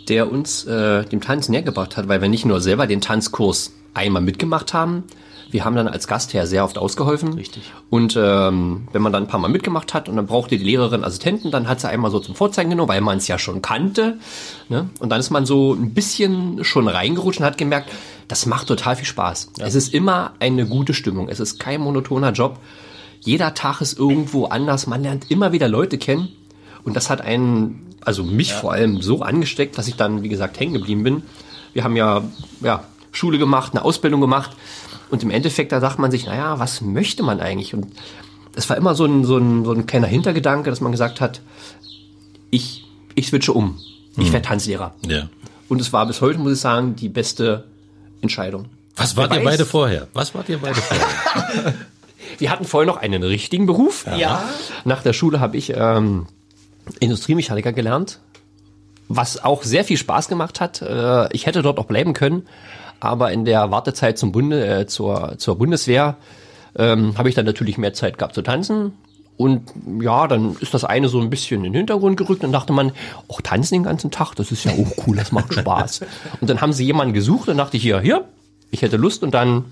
der uns äh, dem Tanz näher gebracht hat, weil wir nicht nur selber den Tanzkurs einmal mitgemacht haben, wir haben dann als Gastherr sehr oft ausgeholfen. Richtig. Und ähm, wenn man dann ein paar Mal mitgemacht hat und dann brauchte die Lehrerin Assistenten, dann hat sie einmal so zum Vorzeigen genommen, weil man es ja schon kannte. Ne? Und dann ist man so ein bisschen schon reingerutscht und hat gemerkt, das macht total viel Spaß. Es ist immer eine gute Stimmung. Es ist kein monotoner Job. Jeder Tag ist irgendwo anders. Man lernt immer wieder Leute kennen. Und das hat einen, also mich vor allem so angesteckt, dass ich dann, wie gesagt, hängen geblieben bin. Wir haben ja, ja Schule gemacht, eine Ausbildung gemacht. Und im Endeffekt, da sagt man sich, naja, was möchte man eigentlich? Und es war immer so ein, so ein, so ein kleiner Hintergedanke, dass man gesagt hat, ich, ich switche um. Ich werde Tanzlehrer. Ja. Und es war bis heute, muss ich sagen, die beste Entscheidung. Was wart Wer ihr weiß? beide vorher? Was wart ihr beide vorher? [LAUGHS] Wir hatten vorher noch einen richtigen Beruf. Ja. Nach der Schule habe ich ähm, Industriemechaniker gelernt, was auch sehr viel Spaß gemacht hat. Äh, ich hätte dort auch bleiben können, aber in der Wartezeit zum Bunde, äh, zur, zur Bundeswehr ähm, habe ich dann natürlich mehr Zeit gehabt zu tanzen. Und ja, dann ist das eine so ein bisschen in den Hintergrund gerückt und dachte man, auch tanzen den ganzen Tag, das ist ja auch cool, das macht Spaß. [LAUGHS] Und dann haben sie jemanden gesucht und dachte ich, hier, hier, ich hätte Lust und dann,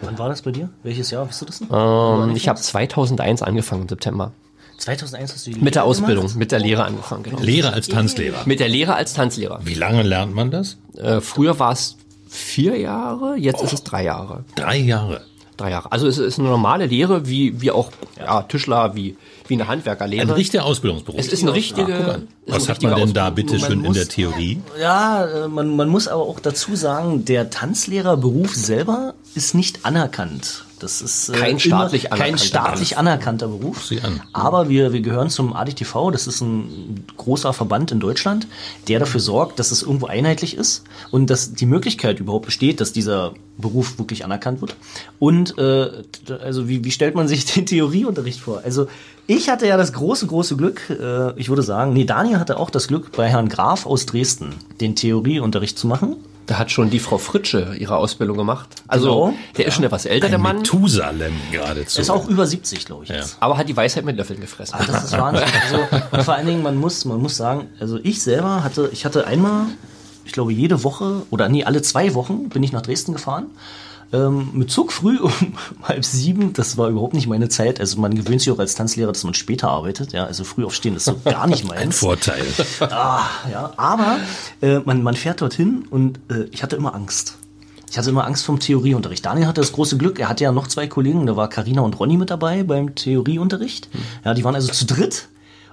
Wann war das bei dir? Welches Jahr? Weißt du das ähm, ich habe 2001 angefangen im September. 2001 hast du die Mit der Lehre Ausbildung, gemacht? mit der Lehre angefangen, genau. Lehre als Tanzlehrer. Mit der Lehre als Tanzlehrer. Wie lange lernt man das? Äh, früher war es vier Jahre, jetzt ist es drei Jahre. Drei Jahre. Drei Jahre. Also es ist eine normale Lehre, wie, wie auch ja, Tischler, wie, wie eine Handwerkerlehre. Ein richtiger Ausbildungsberuf. es ist eine richtige. Ist Was hat man denn da bitte schön Man in der Theorie? Ja, äh, man, man muss aber auch dazu sagen, der Tanzlehrerberuf selber ist nicht anerkannt. Das ist äh, Kein staatlich immer kein anerkannter staatlich anerkannter Beruf. An. Aber wir, wir gehören zum ADTV, das ist ein großer Verband in Deutschland, der dafür sorgt, dass es irgendwo einheitlich ist und dass die Möglichkeit überhaupt besteht, dass dieser Beruf wirklich anerkannt wird. Und äh, also wie, wie stellt man sich [LAUGHS] den Theorieunterricht vor? Also ich hatte ja das große, große Glück, äh, ich würde sagen, nee, Daniel hatte auch das Glück, bei Herrn Graf aus Dresden den Theorieunterricht zu machen. Da hat schon die Frau Fritsche ihre Ausbildung gemacht. Also Genau. der ist schon etwas älter, der Ein Mann, Methusalem geradezu. Ist auch über 70, glaube ich. Ja. aber hat die Weisheit mit Löffeln gefressen. Ah, das ist Wahnsinn. Also, und vor allen Dingen, man muss, man muss sagen, also ich selber hatte, ich hatte einmal, ich glaube jede Woche oder nee, alle zwei Wochen bin ich nach Dresden gefahren ähm, mit Zug früh um [LAUGHS] halb sieben. Das war überhaupt nicht meine Zeit. Also man gewöhnt sich auch als Tanzlehrer, dass man später arbeitet. Ja, also früh aufstehen ist so [LAUGHS] gar nicht meins. Ein Vorteil. [LAUGHS] Ah, ja, aber äh, man, man fährt dorthin und äh, ich hatte immer Angst. Ich hatte immer Angst vom Theorieunterricht. Daniel hatte das große Glück, er hatte ja noch zwei Kollegen, da war Karina und Ronny mit dabei beim Theorieunterricht. Ja, die waren also zu dritt.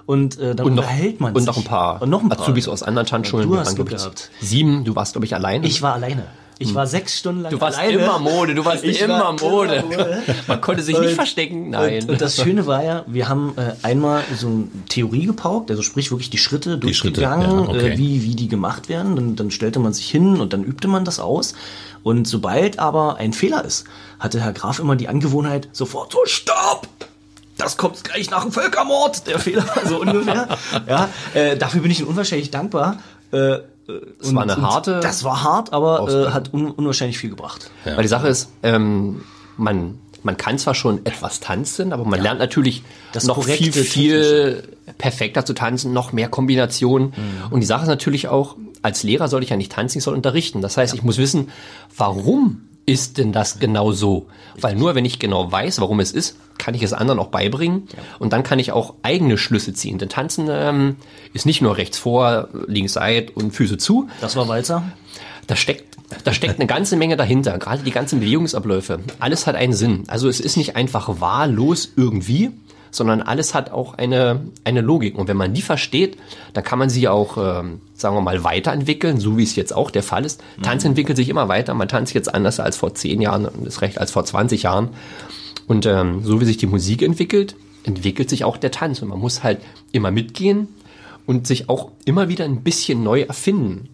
Und äh, dann Und noch, unterhält man und sich. noch ein paar, und noch ein paar. Azubis aus anderen Tanzschulen. Du hast gehabt. Sieben, du warst, glaube ich, alleine. Ich war alleine. Ich war sechs Stunden lang du warst alleine. immer Mode, du warst Ich immer war Mode. immer Mode. Man konnte sich nicht Und- verstecken. Nein. Und, und das Schöne war ja, wir haben äh, einmal so eine Theorie gepaukt, also sprich wirklich die Schritte Die Schritte, durchgegangen, ja, okay. äh, wie, wie die gemacht werden. Dann, dann stellte man sich hin und dann übte man das aus. Und sobald aber ein Fehler ist, hatte Herr Graf immer die Angewohnheit, sofort so, stopp! Das kommt gleich nach dem Völkermord, der Fehler, [LAUGHS] so ungefähr. ja, äh, dafür bin ich ihm unwahrscheinlich dankbar. Äh, Es war eine harte Das war hart, aber äh, hat un unwahrscheinlich viel gebracht. Weil die Sache ist, ähm, man, man kann zwar schon etwas tanzen, aber man lernt natürlich Das noch viel, viel perfekter zu tanzen, noch mehr Kombinationen. Mhm. Und die Sache ist natürlich auch, als Lehrer soll ich ja nicht tanzen, ich soll unterrichten. Das heißt, ich muss wissen, warum ist denn das genau so? Weil nur wenn ich genau weiß, warum es ist, kann ich es anderen auch beibringen und dann kann ich auch eigene Schlüsse ziehen. Denn Tanzen ähm, ist nicht nur rechts vor, links seit und Füße zu, Das war Walzer. da steckt, da steckt eine ganze Menge dahinter. Gerade die ganzen Bewegungsabläufe. Alles hat einen Sinn. Also es ist nicht einfach wahllos irgendwie, sondern alles hat auch eine, eine Logik. Und wenn man die versteht, dann kann man sie auch, ähm, sagen wir mal, weiterentwickeln, so wie es jetzt auch der Fall ist. Tanz entwickelt sich immer weiter. Man tanzt jetzt anders als vor zehn Jahren und ist recht als vor 20 Jahren. Und ähm, so wie sich die Musik entwickelt, entwickelt sich auch der Tanz. Und man muss halt immer mitgehen und sich auch immer wieder ein bisschen neu erfinden.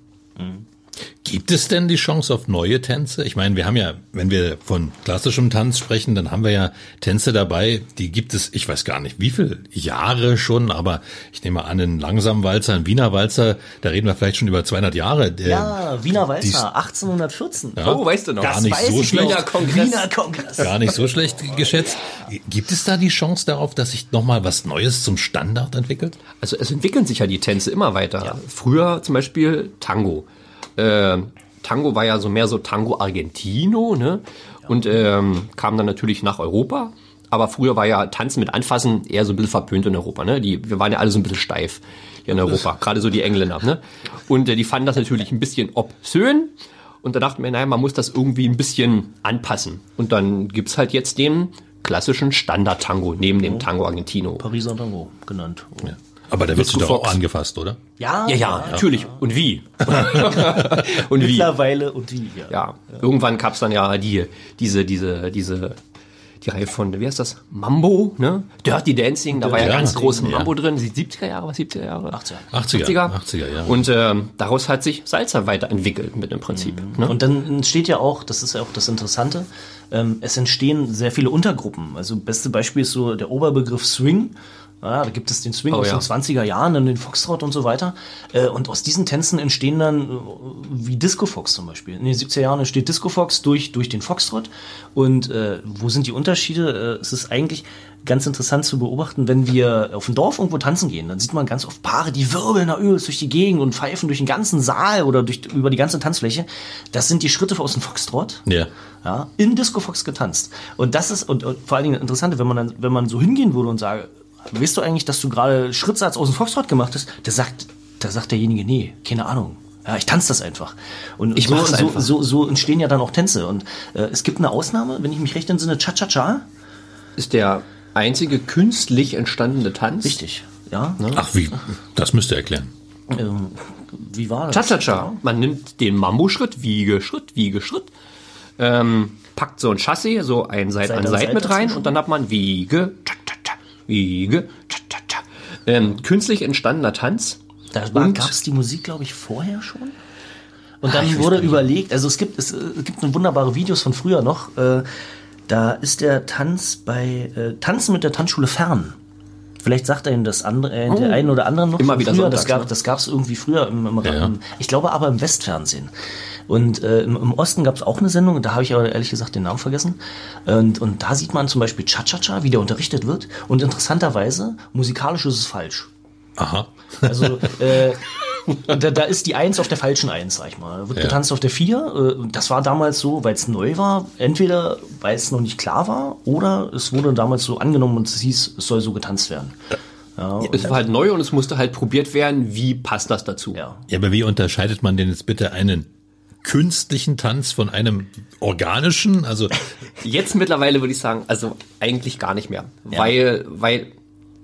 Gibt es denn die Chance auf neue Tänze? Ich meine, wir haben ja, wenn wir von klassischem Tanz sprechen, dann haben wir ja Tänze dabei, die gibt es, ich weiß gar nicht, wie viele Jahre schon, aber ich nehme an, einen langsamen Walzer, einen Wiener Walzer, da reden wir vielleicht schon über 200 Jahre. Der, Ja, Wiener Walzer, 1814. Ja, Oh, weißt du noch? Gar nicht so schlecht. Wiener Kongress. Wiener Kongress. Gar nicht so schlecht geschätzt. Gibt es da die Chance darauf, dass sich nochmal was Neues zum Standard entwickelt? Also es entwickeln sich ja die Tänze immer weiter. Früher zum Beispiel Tango. Äh, Tango war ja so mehr so Tango Argentino, ne? Und ähm, kam dann natürlich nach Europa. Aber früher war ja Tanzen mit Anfassen eher so ein bisschen verpönt in Europa, ne? Die, wir waren ja alle so ein bisschen steif hier in Europa, gerade so die Engländer, ne? Und äh, die fanden das natürlich ein bisschen obszön. Und da dachten wir, naja, man muss das irgendwie ein bisschen anpassen. Und dann gibt's halt jetzt den klassischen Standard-Tango neben dem Tango Argentino. Pariser Tango genannt. Oh. Aber wird sich Disco doch auch Fox. angefasst, oder? Ja, Ja, ja, natürlich. Und wie? [LAUGHS] und wie? Mittlerweile und wie. Ja. Ja, irgendwann gab's dann ja die, diese, diese, diese, die Reihe von, wie heißt das? Mambo, ne? Dirty Dancing, da war ja Dirty ganz groß ja. Mambo drin. Die 70er Jahre, was 70er Jahre? 80er. 80er, 80er, ja. Und ähm, daraus hat sich Salsa weiterentwickelt mit dem Prinzip. Ne? Und dann entsteht ja auch, das ist ja auch das Interessante, ähm, es entstehen sehr viele Untergruppen. Also beste Beispiel ist so der Oberbegriff Swing. Ja, da gibt es den Swing Oh, aus ja. den 20er Jahren, dann den Foxtrot und so weiter. Äh, und aus diesen Tänzen entstehen dann, äh, wie Disco Fox zum Beispiel. In den 70er Jahren entsteht Disco Fox durch, durch den Foxtrot. Und äh, wo sind die Unterschiede? Äh, es ist eigentlich ganz interessant zu beobachten, wenn wir auf dem Dorf irgendwo tanzen gehen, dann sieht man ganz oft Paare, die wirbeln da übelst durch die Gegend und pfeifen durch den ganzen Saal oder durch, über die ganze Tanzfläche. Das sind die Schritte aus dem Foxtrot Ja. ja, in Disco Fox getanzt. Und das ist, und, und vor allen Dingen das Interessante, wenn man dann, wenn man so hingehen würde und sage, weißt du eigentlich, dass du gerade Schrittsatz aus dem Foxtrot gemacht hast? Der sagt, da sagt derjenige, nee, keine Ahnung. Ja, ich tanze das einfach. Und Ich so, mach's so, einfach. so, so entstehen ja dann auch Tänze. Und äh, es gibt eine Ausnahme, wenn ich mich recht entsinne, Cha-Cha-Cha. Ist der einzige künstlich entstandene Tanz. Richtig, ja. Ach, wie? Das müsst ihr erklären. Ähm, wie war das? Cha-Cha-Cha. Man nimmt den Mambo-Schritt, Wiege, Schritt, Wiege, Schritt, ähm, packt so ein Chassis, so ein Seit Seite an Seit mit rein und dann hat man Wiege, Cha-Cha-Cha, Wiege. Ähm, künstlich entstandener Tanz. Da gab es die Musik, glaube ich, vorher schon. Und dann wurde überlegt, also es gibt, es, äh, gibt wunderbare Videos von früher noch. Äh, da ist der Tanz bei äh, Tanzen mit der Tanzschule fern. Vielleicht sagt er Ihnen das andere, äh, der einen oder anderen noch Immer wieder früher. sonntags, Das gab ne? das gab's irgendwie früher im, im, Ja. im ich glaube aber im Westfernsehen. Und äh, im, im Osten gab es auch eine Sendung, da habe ich aber ehrlich gesagt den Namen vergessen. Und, und da sieht man zum Beispiel Cha-Cha-Cha, wie der unterrichtet wird. Und interessanterweise, musikalisch ist es falsch. Aha. Also äh, [LAUGHS] da, da ist die Eins auf der falschen Eins, sag ich mal. Wird getanzt auf der Vier. Äh, Das war damals so, weil es neu war. Entweder weil es noch nicht klar war oder es wurde damals so angenommen und es hieß, es soll so getanzt werden. Ja, Es war halt neu und es musste halt probiert werden, wie passt das dazu. ja. Ja, aber wie unterscheidet man denn jetzt bitte einen künstlichen Tanz von einem organischen? Also [LAUGHS] Jetzt mittlerweile würde ich sagen, also eigentlich gar nicht mehr. Weil, weil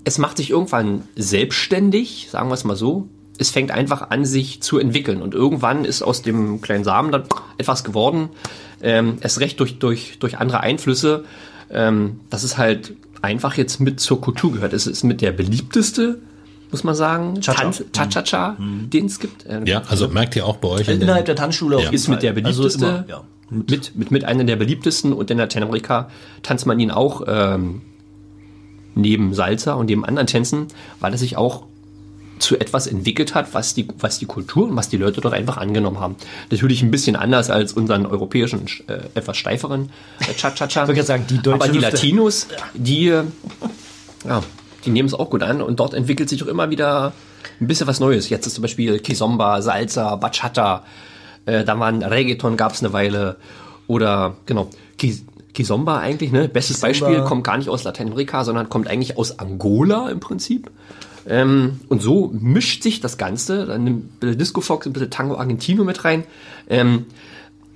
es macht sich irgendwann selbstständig, sagen wir es mal so. Es fängt einfach an, sich zu entwickeln. Und irgendwann ist aus dem kleinen Samen dann etwas geworden. Ähm, erst recht durch, durch, durch andere Einflüsse. Ähm, das ist halt einfach jetzt mit zur Kultur gehört. Es ist mit der beliebteste, muss man sagen. Tanz, Cha-Cha-Cha, den es gibt. Ähm, ja, also merkt ihr auch bei euch Innerhalb der Tanzschule auf jeden ist mit der Fall. beliebteste, Also immer, ja. mit, mit, mit einer der beliebtesten und in Lateinamerika tanzt man ihn auch ähm, neben Salsa und neben anderen Tänzen, weil er sich auch zu etwas entwickelt hat, was die, was die Kultur und was die Leute dort einfach angenommen haben. Natürlich ein bisschen anders als unseren europäischen, äh, etwas steiferen äh, Cha-Cha-Cha. Ich gerade sagen, die deutsche Aber die. Latinos, die, äh, ja, die nehmen es auch gut an und dort entwickelt sich auch immer wieder ein bisschen was Neues. Jetzt ist zum Beispiel Kizomba, Salsa, Bachata, äh, da waren Reggaeton gab es eine Weile oder genau Ki- Kizomba eigentlich, ne? Bestes Kizomba. Beispiel kommt gar nicht aus Lateinamerika, sondern kommt eigentlich aus Angola im Prinzip. Ähm, und so mischt sich das Ganze, dann nimmt ein bisschen Disco Fox, ein bisschen Tango Argentino mit rein. Ähm,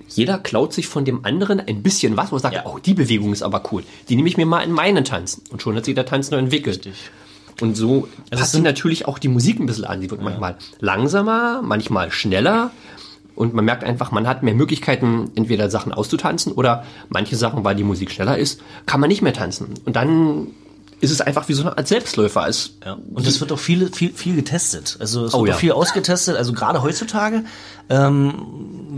jeder klaut sich von dem anderen ein bisschen was, er sagt, Ja. oh, die Bewegung ist aber cool. Die nehme ich mir mal in meinen Tanzen. Und schon hat sich der Tanz neu entwickelt. Und so passt sich sind- natürlich auch die Musik ein bisschen an. Die wird manchmal langsamer, manchmal schneller. Und man merkt einfach, man hat mehr Möglichkeiten, entweder Sachen auszutanzen oder manche Sachen, weil die Musik schneller ist, kann man nicht mehr tanzen. Und dann ist es einfach wie so eine Art Selbstläufer. Es, Ja. Und es wird auch viel, viel, viel getestet. Also es Oh wird ja. auch viel ausgetestet. Also gerade heutzutage, ähm,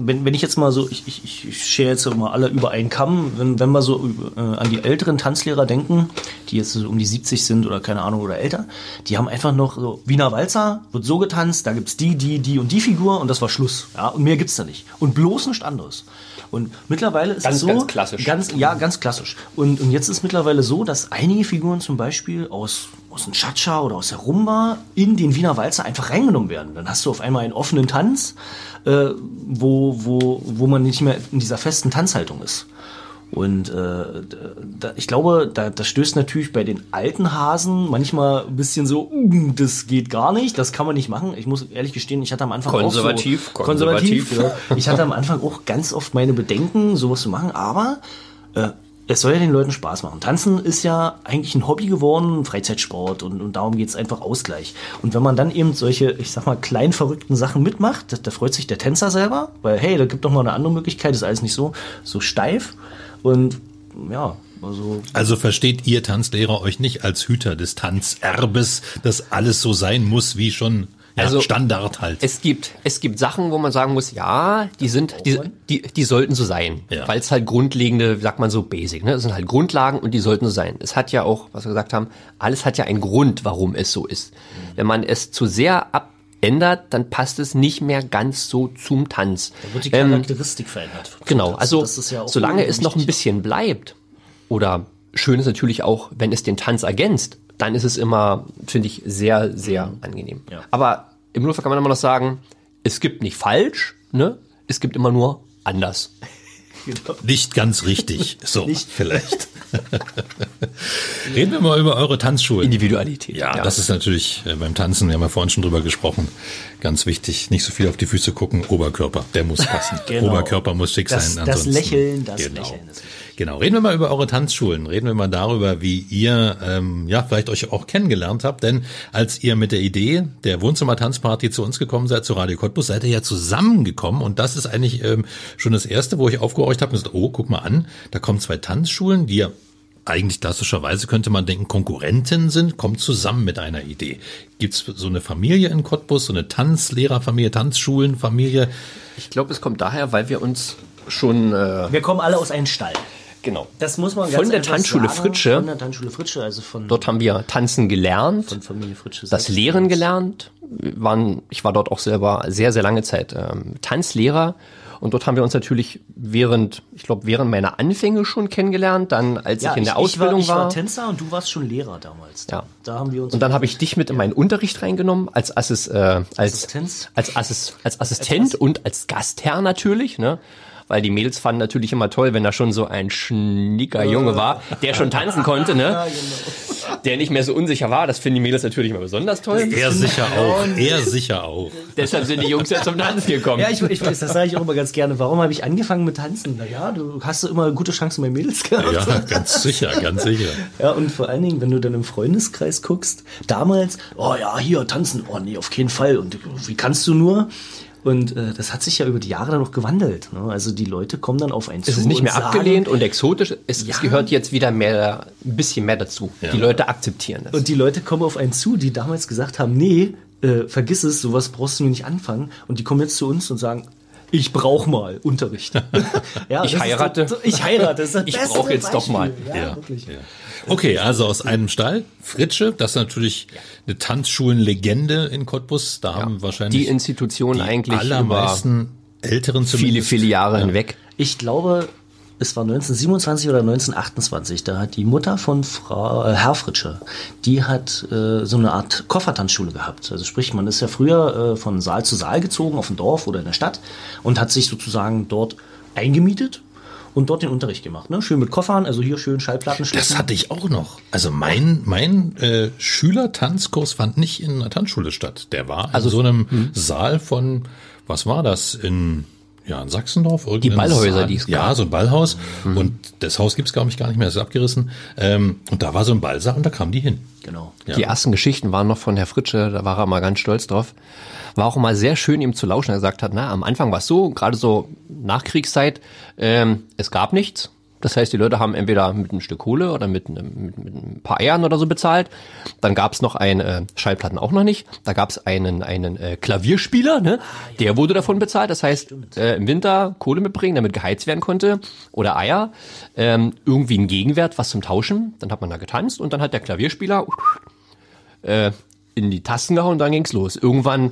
wenn, wenn ich jetzt mal so, ich, ich, ich- schere jetzt so mal alle über einen Kamm, wenn, wenn wir so äh, an die älteren Tanzlehrer denken, die jetzt so um die 70 sind oder keine Ahnung oder älter, die haben einfach noch so Wiener Walzer, wird so getanzt, da gibt's die, die, die und die Figur und das war Schluss. Ja, und mehr gibt's da nicht. Und bloß nichts anderes. Und mittlerweile ist Ganz, es so, ganz klassisch. Ganz, ja, ganz klassisch. Und, und jetzt ist mittlerweile so, dass einige Figuren zum Beispiel aus, aus dem Cha-Cha oder aus der Rumba in den Wiener Walzer einfach reingenommen werden. Dann hast du auf einmal einen offenen Tanz, äh, wo, wo, wo man nicht mehr in dieser festen Tanzhaltung ist. Und äh, da, ich glaube, da, das stößt natürlich bei den alten Hasen manchmal ein bisschen so, "Uh, das geht gar nicht, das kann man nicht machen. Ich muss ehrlich gestehen, ich hatte am Anfang Konservativ, auch so, konservativ. konservativ. Ja. Ich hatte am Anfang auch ganz oft meine Bedenken, sowas zu machen, aber äh, es soll ja den Leuten Spaß machen. Tanzen ist ja eigentlich ein Hobby geworden, Freizeitsport und, und darum geht's einfach Ausgleich. Und wenn man dann eben solche, ich sag mal, klein verrückten Sachen mitmacht, da, da freut sich der Tänzer selber, weil hey, da gibt doch mal eine andere Möglichkeit, ist alles nicht so, so steif. Und ja, also also versteht ihr Tanzlehrer euch nicht als Hüter des Tanzerbes, dass alles so sein muss wie schon ja, Also, Standard halt. Es gibt, es gibt Sachen, wo man sagen muss, ja, die sind, die, die, die sollten so sein. Ja. Weil es halt grundlegende, sagt man so, basic, ne? Das sind halt Grundlagen und die sollten so sein. Es hat ja auch, was wir gesagt haben, alles hat ja einen Grund, warum es so ist. Wenn man es zu sehr abändert, dann passt es nicht mehr ganz so zum Tanz. da wird die Ähm, Charakteristik verändert. Genau, Das- also das ist ja auch solange es noch ein bisschen bleibt oder schön ist natürlich auch, wenn es den Tanz ergänzt, dann ist es immer, finde ich, sehr, sehr angenehm. Ja. Aber im Notfall kann man immer noch sagen, es gibt nicht falsch, ne? Es gibt immer nur anders. [LAUGHS] Nicht ganz richtig. So, [LAUGHS] Nicht. vielleicht. [LAUGHS] Reden wir mal über eure Tanzschulen. Individualität. Ja, das ist natürlich äh, beim Tanzen, wir haben ja vorhin schon drüber gesprochen, ganz wichtig. Nicht so viel auf die Füße gucken, Oberkörper, der muss passen. Genau. Oberkörper muss schick Das- sein. das ansonsten- Lächeln, das genau. Lächeln ist wichtig. Genau, reden wir mal über eure Tanzschulen. Reden wir mal darüber, wie ihr ähm, ja vielleicht euch auch kennengelernt habt. Denn als ihr mit der Idee der Wohnzimmer-Tanzparty zu uns gekommen seid, zu Radio Cottbus, seid ihr ja zusammengekommen. Und das ist eigentlich ähm, schon das Erste, wo ich aufgehorcht habe und gesagt, oh, guck mal an, da kommen zwei Tanzschulen, die ja eigentlich klassischerweise könnte man denken, Konkurrenten sind, kommen zusammen mit einer Idee. Gibt's so eine Familie in Cottbus, so eine Tanzlehrerfamilie, Tanzschulenfamilie? Ich glaube, es kommt daher, weil wir uns schon, äh, Wir kommen alle aus einem Stall. Genau, Das muss man Von der Tanzschule sagen. Fritsche. Von der Tanzschule Fritsche, also von, dort haben wir tanzen gelernt. von Familie Fritsche. das. Lehren gelernt. Waren, ich war dort auch selber sehr, sehr lange Zeit ähm, Tanzlehrer Und dort haben wir uns natürlich während, ich glaube, während meiner Anfänge schon kennengelernt, dann als ich in der Ausbildung ich war, war. Ich war Tänzer und du warst schon Lehrer damals. Ja. Da haben wir uns. Und dann habe ich dich mit in meinen Unterricht reingenommen, als, Assis, äh, als, Assistenz? als, Assis, als Assistent und als Gastherr natürlich, ne? Weil die Mädels fanden natürlich immer toll, wenn da schon so ein schnicker Junge war, der schon tanzen konnte, ne? [LAUGHS] Der nicht mehr so unsicher war. Das finden die Mädels natürlich immer besonders toll. Er sicher auch. Er sicher auch. Deshalb sind die Jungs ja zum Tanzen gekommen. Ja, ich, ich weiß, das sage ich auch immer ganz gerne. Warum habe ich angefangen mit Tanzen? Naja, du hast immer gute Chancen bei Mädels gehabt. Ja, ganz sicher, ganz sicher. Ja, und vor allen Dingen, wenn du dann im Freundeskreis guckst, damals, oh ja, hier tanzen, oh nee, auf keinen Fall. Und wie kannst du nur? Und äh, das hat sich ja über die Jahre dann noch gewandelt. Ne? Also die Leute kommen dann auf einen zu. Es ist nicht und mehr sagen, abgelehnt und exotisch. Es, Ja. es gehört jetzt wieder mehr, ein bisschen mehr dazu. Ja. Die Leute akzeptieren das. Und die Leute kommen auf einen zu, die damals gesagt haben, nee, äh, vergiss es, sowas brauchst du mir nicht anfangen. Und die kommen jetzt zu uns und sagen, ich brauche mal Unterricht. [LAUGHS] ja, Ich das heirate. so- ich heirate. Das das Ich beste brauch jetzt doch mal. Ja, Ja. wirklich. Ja. Okay, also aus einem Stall, Fritsche, das ist natürlich eine Tanzschulenlegende in Cottbus. Da haben wahrscheinlich die Institution die eigentlich über allermeisten Älteren viele, zumindest. viele Jahre hinweg. Ich glaube, es war 1927 oder 1928. Da hat die Mutter von Frau äh, Herr Fritsche, die hat äh, so eine Art Koffertanzschule gehabt. Also sprich, man ist ja früher äh, von Saal zu Saal gezogen auf dem Dorf oder in der Stadt und hat sich sozusagen dort eingemietet und dort den Unterricht gemacht. Ne? Schön mit Koffern, also hier schön Schallplatten Das hatte ich auch noch. Also mein, mein äh, Schülertanzkurs fand nicht in einer Tanzschule statt. Der war Also- in so einem Saal von, was war das, in, ja, in Sachsendorf? irgendein Ballhäuser, die es Ja, gab. so ein Ballhaus. Und das Haus gibt's glaube ich, gar nicht mehr, das ist abgerissen. Ähm, und da war so ein Ballsaal und da kamen die hin. Genau. Ja. Die ersten Geschichten waren noch von Herr Fritsche, da war er mal ganz stolz drauf. War auch immer sehr schön, ihm zu lauschen. Er gesagt hat, na, am Anfang war es so, gerade so Nachkriegszeit, ähm, es gab nichts. Das heißt, die Leute haben entweder mit einem Stück Kohle oder mit, einem- mit, mit ein paar Eiern oder so bezahlt. Dann gab es noch ein äh, Schallplatten auch noch nicht. Da gab es einen, einen äh, Klavierspieler, ne? der wurde davon bezahlt. Das heißt, äh, im Winter Kohle mitbringen, damit geheizt werden konnte. Oder Eier. Ähm, irgendwie ein Gegenwert, was zum Tauschen. Dann hat man da getanzt und dann hat der Klavierspieler äh, in die Tasten gehauen und dann ging's los. Irgendwann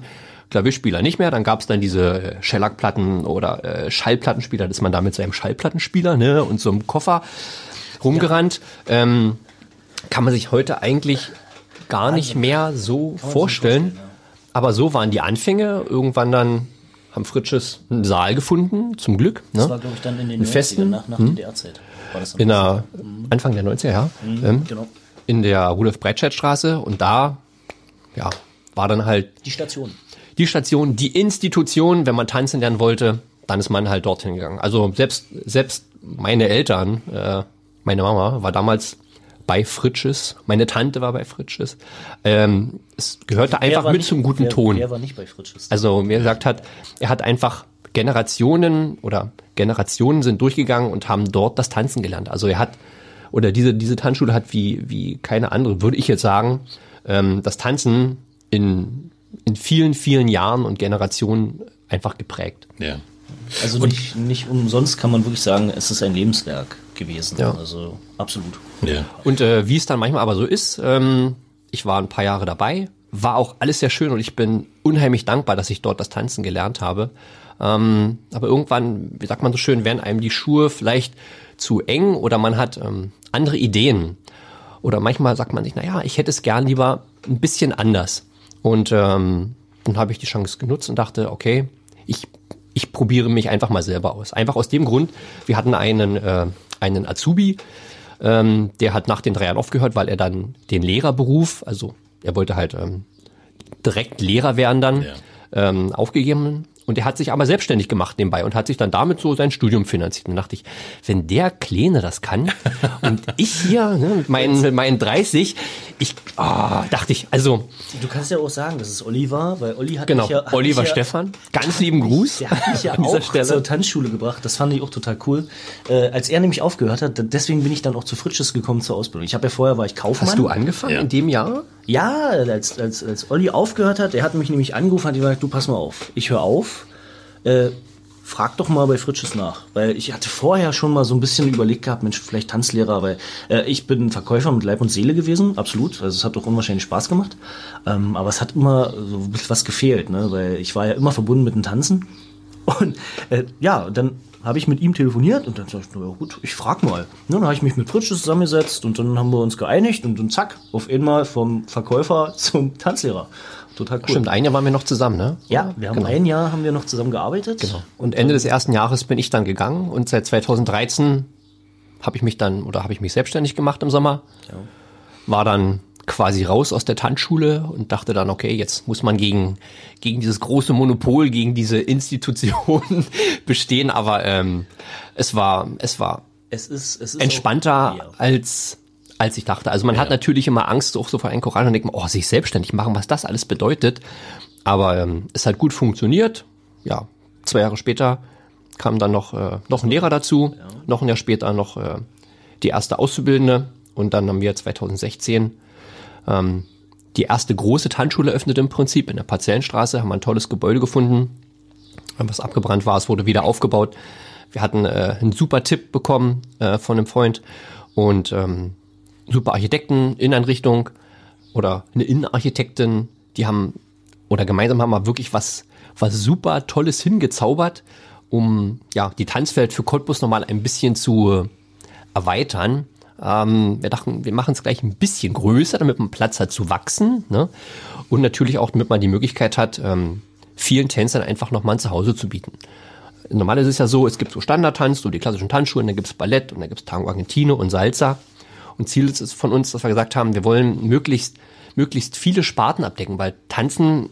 Klavierspieler nicht mehr, dann gab's dann diese äh, Shellac-Platten oder äh, Schallplattenspieler, da ist man da mit seinem Schallplattenspieler ne, und so einem Koffer rumgerannt. Ähm, kann man sich heute eigentlich gar nicht mehr so vorstellen. Aber so waren die Anfänge. Irgendwann dann haben Fritsches einen Saal gefunden, zum Glück. Ne? Das war, glaube ich, dann in den Einen 90ern, festen, nach, nach DDR-Zeit. Das dann in der Anfang der 90er, ja. Ähm, genau. in der Rudolf-Breitscheid-Straße und da, ja, war dann halt Die Station. Die Station, die Institution, wenn man tanzen lernen wollte, dann ist man halt dorthin gegangen. Also selbst, selbst meine Eltern, äh, meine Mama war damals bei Fritsches, meine Tante war bei Fritsches. Ähm, es gehörte einfach war mit nicht- zum guten wer, Ton. Wer war nicht bei Fritsches? Also wie er gesagt hat, er hat einfach Generationen oder Generationen sind durchgegangen und haben dort das Tanzen gelernt. Also er hat oder diese diese Tanzschule hat wie wie keine andere, würde ich jetzt sagen, ähm, das Tanzen in in vielen vielen Jahren und Generationen einfach geprägt. Ja. Also nicht, nicht umsonst kann man wirklich sagen, es ist ein Lebenswerk gewesen. Ja. Also absolut. Ja. Und äh, wie es dann manchmal aber so ist, ähm, ich war ein paar Jahre dabei, war auch alles sehr schön und ich bin unheimlich dankbar, dass ich dort das Tanzen gelernt habe. Ähm, aber irgendwann, wie sagt man so schön, werden einem die Schuhe vielleicht zu eng oder man hat ähm, andere Ideen. Oder manchmal sagt man sich, naja, ich hätte es gern lieber ein bisschen anders. Und ähm, dann habe ich die Chance genutzt und dachte, okay, ich, ich probiere mich einfach mal selber aus. Einfach aus dem Grund, wir hatten einen, äh, einen Azubi, ähm, der hat nach den drei Jahren aufgehört, weil er dann den Lehrerberuf, also er wollte halt ähm, direkt Lehrer werden dann, Ja. ähm, aufgegeben. Und er hat sich aber selbstständig gemacht nebenbei und hat sich dann damit so sein Studium finanziert. Und dachte ich, wenn der Kleine das kann [LAUGHS] und ich hier ne, mit, meinen, mit meinen 30, ich ah, dachte ich, also Du kannst ja auch sagen, dass es Olli war, weil Olli hat genau, mich ja, hat Oliver mich ja, Stefan, ganz lieben Gruß Der hat mich ja [LAUGHS] an dieser auch Stelle. zur Tanzschule gebracht. Das fand ich auch total cool. Äh, als er nämlich aufgehört hat, deswegen bin ich dann auch zu Fritsches gekommen zur Ausbildung. Ich habe ja vorher war ich Kaufmann. Hast du angefangen Ja. in dem Jahr? Ja, als, als, als Olli aufgehört hat, er hat mich nämlich angerufen und hat gesagt, du pass mal auf, ich höre auf, äh, frag doch mal bei Fritsches nach. Weil ich hatte vorher schon mal so ein bisschen überlegt gehabt, Mensch, vielleicht Tanzlehrer, weil äh, ich bin Verkäufer mit Leib und Seele gewesen, absolut. Also es hat doch unwahrscheinlich Spaß gemacht. Ähm, aber es hat immer so ein bisschen was gefehlt, ne? weil ich war ja immer verbunden mit dem Tanzen. Und äh, ja, dann habe ich mit ihm telefoniert und dann sag ich, na ja gut, ich frag mal. Ne, dann habe ich mich mit Fritsche zusammengesetzt und dann haben wir uns geeinigt und dann zack, auf einmal vom Verkäufer [LAUGHS] zum Tanzlehrer. Total cool. Stimmt, ein Jahr waren wir noch zusammen, ne? Ja, wir haben Genau. ein Jahr haben wir noch zusammen gearbeitet. Genau. Und Ende des ersten Jahres bin ich dann gegangen und seit 2013 habe ich mich dann oder habe ich mich selbstständig gemacht im Sommer. War dann quasi raus aus der Tanzschule und dachte dann, okay, jetzt muss man gegen, gegen dieses große Monopol, gegen diese Institution [LAUGHS] bestehen, aber ähm, es war, es war Es ist, es ist entspannter Auch, ja. als als ich dachte. Also man hat natürlich immer Angst, auch so vor einem Koran und denkt, man, oh, sich selbstständig machen, was das alles bedeutet. Aber ähm, es hat gut funktioniert. Ja, zwei Jahre später kam dann noch äh, noch ein Lehrer dazu, noch ein Jahr später noch äh, die erste Auszubildende und dann haben wir 2016 ähm, die erste große Tanzschule eröffnet im Prinzip in der Parzellenstraße, haben wir ein tolles Gebäude gefunden, was abgebrannt war, es wurde wieder aufgebaut. Wir hatten äh, einen super Tipp bekommen äh, von einem Freund und ähm, super Architekten, Inneneinrichtung oder eine Innenarchitektin, die haben oder gemeinsam haben wir wirklich was, was super Tolles hingezaubert, um ja die Tanzwelt für Cottbus nochmal ein bisschen zu erweitern. Ähm, wir dachten, wir machen es gleich ein bisschen größer, damit man Platz hat zu wachsen. Ne? Und natürlich auch, damit man die Möglichkeit hat, ähm, vielen Tänzern einfach nochmal ein Zuhause zu bieten. Normal ist es ja so, es gibt so Standardtanz, so die klassischen Tanzschulen, da gibt's Ballett und da gibt's Tango Argentino und Salsa. Und Ziel ist es von uns, dass wir gesagt haben, wir wollen möglichst, möglichst viele Sparten abdecken, weil Tanzen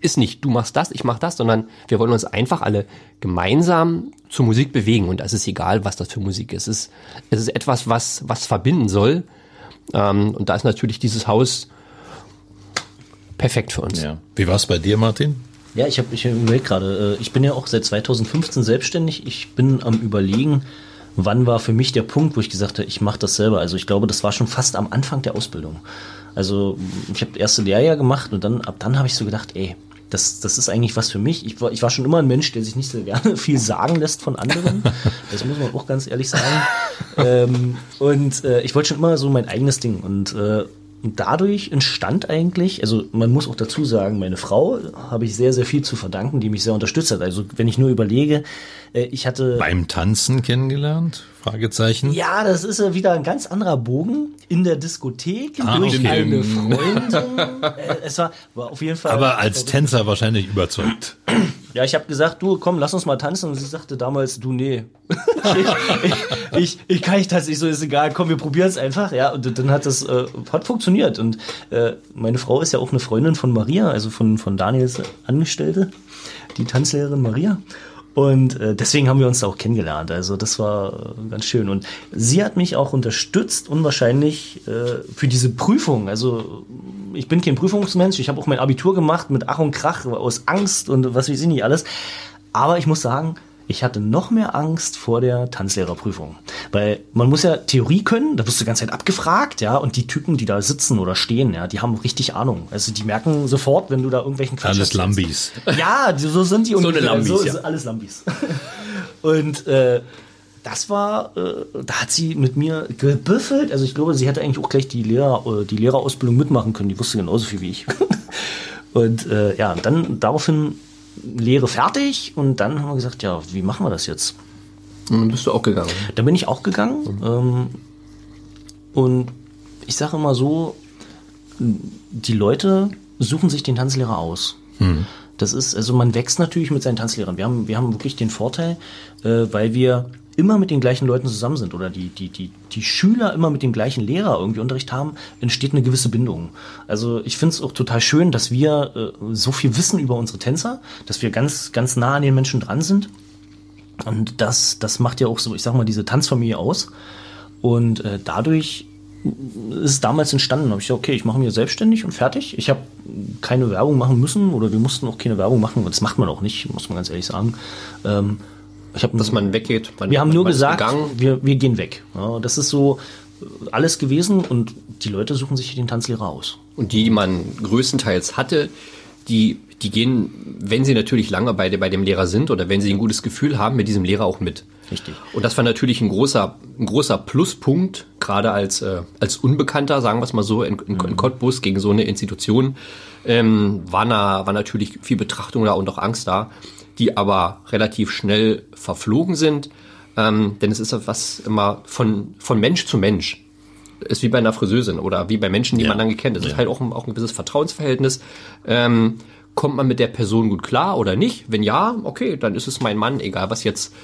ist nicht, du machst das, ich mach das, sondern wir wollen uns einfach alle gemeinsam zur Musik bewegen. Und es ist egal, was das für Musik ist. Es ist, es ist etwas, was, was verbinden soll. Ähm, und da ist natürlich dieses Haus perfekt für uns. Ja. Wie war's bei dir, Martin? Ja, ich habe ich überlegt gerade, äh, ich bin ja auch seit 2015 selbstständig. Ich bin am überlegen, wann war für mich der Punkt, wo ich gesagt habe, ich mache das selber. Also ich glaube, das war schon fast am Anfang der Ausbildung. Also ich habe das erste Lehrjahr gemacht und dann ab dann habe ich so gedacht, ey, das, das ist eigentlich was für mich. Ich war, ich war schon immer ein Mensch, der sich nicht so gerne [LAUGHS] viel sagen lässt von anderen. Das muss man auch ganz ehrlich sagen. ähm, und äh, ich wollte schon immer so mein eigenes Ding. Und äh, dadurch entstand eigentlich, also man muss auch dazu sagen, meine Frau habe ich sehr, sehr viel zu verdanken, die mich sehr unterstützt hat. Also wenn ich nur überlege, ich hatte... Beim Tanzen kennengelernt? Fragezeichen. Ja, das ist ja wieder ein ganz anderer Bogen in der Diskothek Ah, durch okay. eine Freundin. [LAUGHS] Äh, es war, war auf jeden Fall. Aber als Tänzer wahrscheinlich überzeugt. Ja, ich habe gesagt, du komm, lass uns mal tanzen. Und sie sagte damals, du nee, ich, [LAUGHS] ich, ich, ich kann nicht tanzen. Ich so ist egal, komm, wir probieren es einfach. Ja, und dann hat das äh, hat funktioniert. Und äh, meine Frau ist ja auch eine Freundin von Maria, also von von Daniels Angestellte, die Tanzlehrerin Maria. Und äh, deswegen haben wir uns da auch kennengelernt. Also das war äh, ganz schön. Und sie hat mich auch unterstützt, unwahrscheinlich äh, für diese Prüfung. Also ich bin kein Prüfungsmensch. Ich habe auch mein Abitur gemacht mit Ach und Krach aus Angst und was weiß ich nicht alles. Aber ich muss sagen, ich hatte noch mehr Angst vor der Tanzlehrerprüfung. Weil man muss ja Theorie können, da wirst du die ganze Zeit abgefragt, ja, und die Typen, die da sitzen oder stehen, ja, die haben richtig Ahnung. Also die merken sofort, wenn du da irgendwelchen Quatsch Alles. Lambis. Ja, so sind die eine ungefähr. Lambis, so ja. ist alles Lambis. [LAUGHS] Und äh, das war, äh, da hat sie mit mir gebüffelt. Also ich glaube, sie hätte eigentlich auch gleich die, Lehrer, äh, die Lehrerausbildung mitmachen können. Die wusste genauso viel wie ich. [LAUGHS] Und äh, ja, dann daraufhin Lehre fertig und dann haben wir gesagt, ja, wie machen wir das jetzt? Und dann bist du auch gegangen. Da bin ich auch gegangen. Ähm, und ich sage immer so, die Leute suchen sich den Tanzlehrer aus. Das ist, also man wächst natürlich mit seinen Tanzlehrern. Wir haben, wir haben wirklich den Vorteil, äh, weil wir immer mit den gleichen Leuten zusammen sind oder die, die, die, die Schüler immer mit dem gleichen Lehrer irgendwie Unterricht haben, entsteht eine gewisse Bindung. Also ich finde es auch total schön, dass wir äh, so viel wissen über unsere Tänzer, dass wir ganz, ganz nah an den Menschen dran sind. Und das, das macht ja auch so, ich sag mal, diese Tanzfamilie aus. Und äh, dadurch ist damals entstanden. Habe ich gesagt, okay, ich mache mich selbstständig und fertig. Ich habe keine Werbung machen müssen oder wir mussten auch keine Werbung machen. Das macht man auch nicht, muss man ganz ehrlich sagen. Ähm, hab, Dass man weggeht. Man, wir haben nur man gesagt, wir, wir gehen weg. Ja, das ist so äh, alles gewesen und die Leute suchen sich den Tanzlehrer aus. Und die, die man größtenteils hatte, die, die gehen, wenn sie natürlich lange bei, bei dem Lehrer sind oder wenn sie ein gutes Gefühl haben, mit diesem Lehrer auch mit. Richtig. Und das war natürlich ein großer, ein großer Pluspunkt, gerade als, äh, als Unbekannter, sagen wir es mal so, in, in, in Cottbus gegen so eine Institution, ähm, war, na, war natürlich viel Betrachtung da und auch Angst da, die aber relativ schnell verflogen sind. Ähm, denn es ist was immer von, von Mensch zu Mensch. Ist wie bei einer Friseurin oder wie bei Menschen, die Ja. man lange kennt. Es Ja. ist halt auch ein, auch ein gewisses Vertrauensverhältnis. Ähm, kommt man mit der Person gut klar oder nicht? Wenn ja, okay, dann ist es mein Mann, egal was jetzt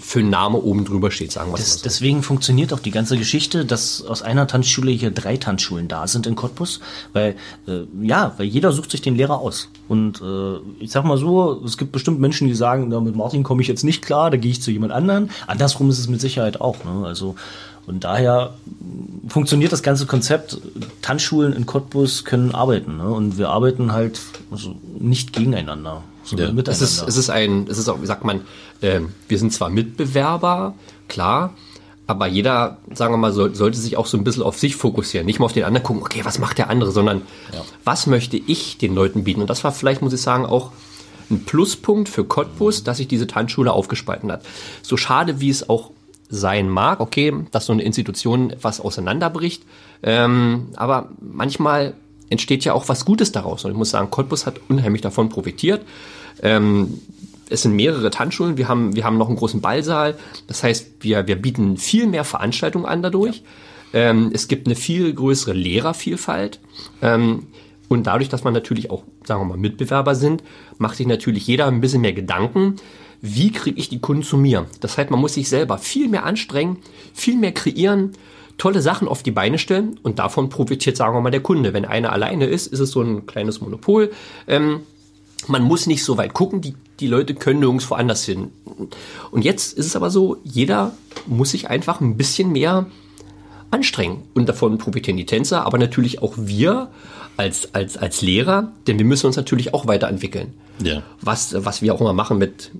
für ein Name oben drüber steht, sagen wir es Das, mal so. deswegen funktioniert auch die ganze Geschichte, dass aus einer Tanzschule hier drei Tanzschulen da sind in Cottbus, weil äh, ja, weil jeder sucht sich den Lehrer aus. Und äh, ich sag mal so, es gibt bestimmt Menschen, die sagen, na, mit Martin komme ich jetzt nicht klar, da gehe ich zu jemand anderen. Andersrum ist es mit Sicherheit auch. Ne? Also und daher funktioniert das ganze Konzept. Tanzschulen in Cottbus können arbeiten. Ne? Und wir arbeiten halt also nicht gegeneinander, sondern Ja. miteinander. Es ist, es ist ein, es ist auch, wie sagt man, ähm, wir sind zwar Mitbewerber, klar, aber jeder, sagen wir mal, soll, sollte sich auch so ein bisschen auf sich fokussieren. Nicht mal auf den anderen gucken, okay, was macht der andere, sondern was möchte ich den Leuten bieten? Und das war vielleicht, muss ich sagen, auch ein Pluspunkt für Cottbus, dass sich diese Tanzschule aufgespalten hat. So schade, wie es auch sein mag, okay, dass so eine Institution etwas auseinanderbricht, ähm, aber manchmal entsteht ja auch was Gutes daraus. Und ich muss sagen, Cottbus hat unheimlich davon profitiert. Ähm, es sind mehrere Tanzschulen, wir haben, wir haben noch einen großen Ballsaal. Das heißt, wir, wir bieten viel mehr Veranstaltungen an dadurch. Ähm, es gibt eine viel größere Lehrervielfalt. Ähm, und dadurch, dass man natürlich auch, sagen wir mal, Mitbewerber sind, macht sich natürlich jeder ein bisschen mehr Gedanken, wie kriege ich die Kunden zu mir? Das heißt, man muss sich selber viel mehr anstrengen, viel mehr kreieren, tolle Sachen auf die Beine stellen und davon profitiert, sagen wir mal, der Kunde. Wenn einer alleine ist, ist es so ein kleines Monopol. Ähm, man muss nicht so weit gucken, die, die Leute können nirgends woanders hin. Und jetzt ist es aber so, jeder muss sich einfach ein bisschen mehr anstrengen. Und davon profitieren die Tänzer, aber natürlich auch wir als, als, als Lehrer, denn wir müssen uns natürlich auch weiterentwickeln. Ja. Was, was wir auch immer machen mit,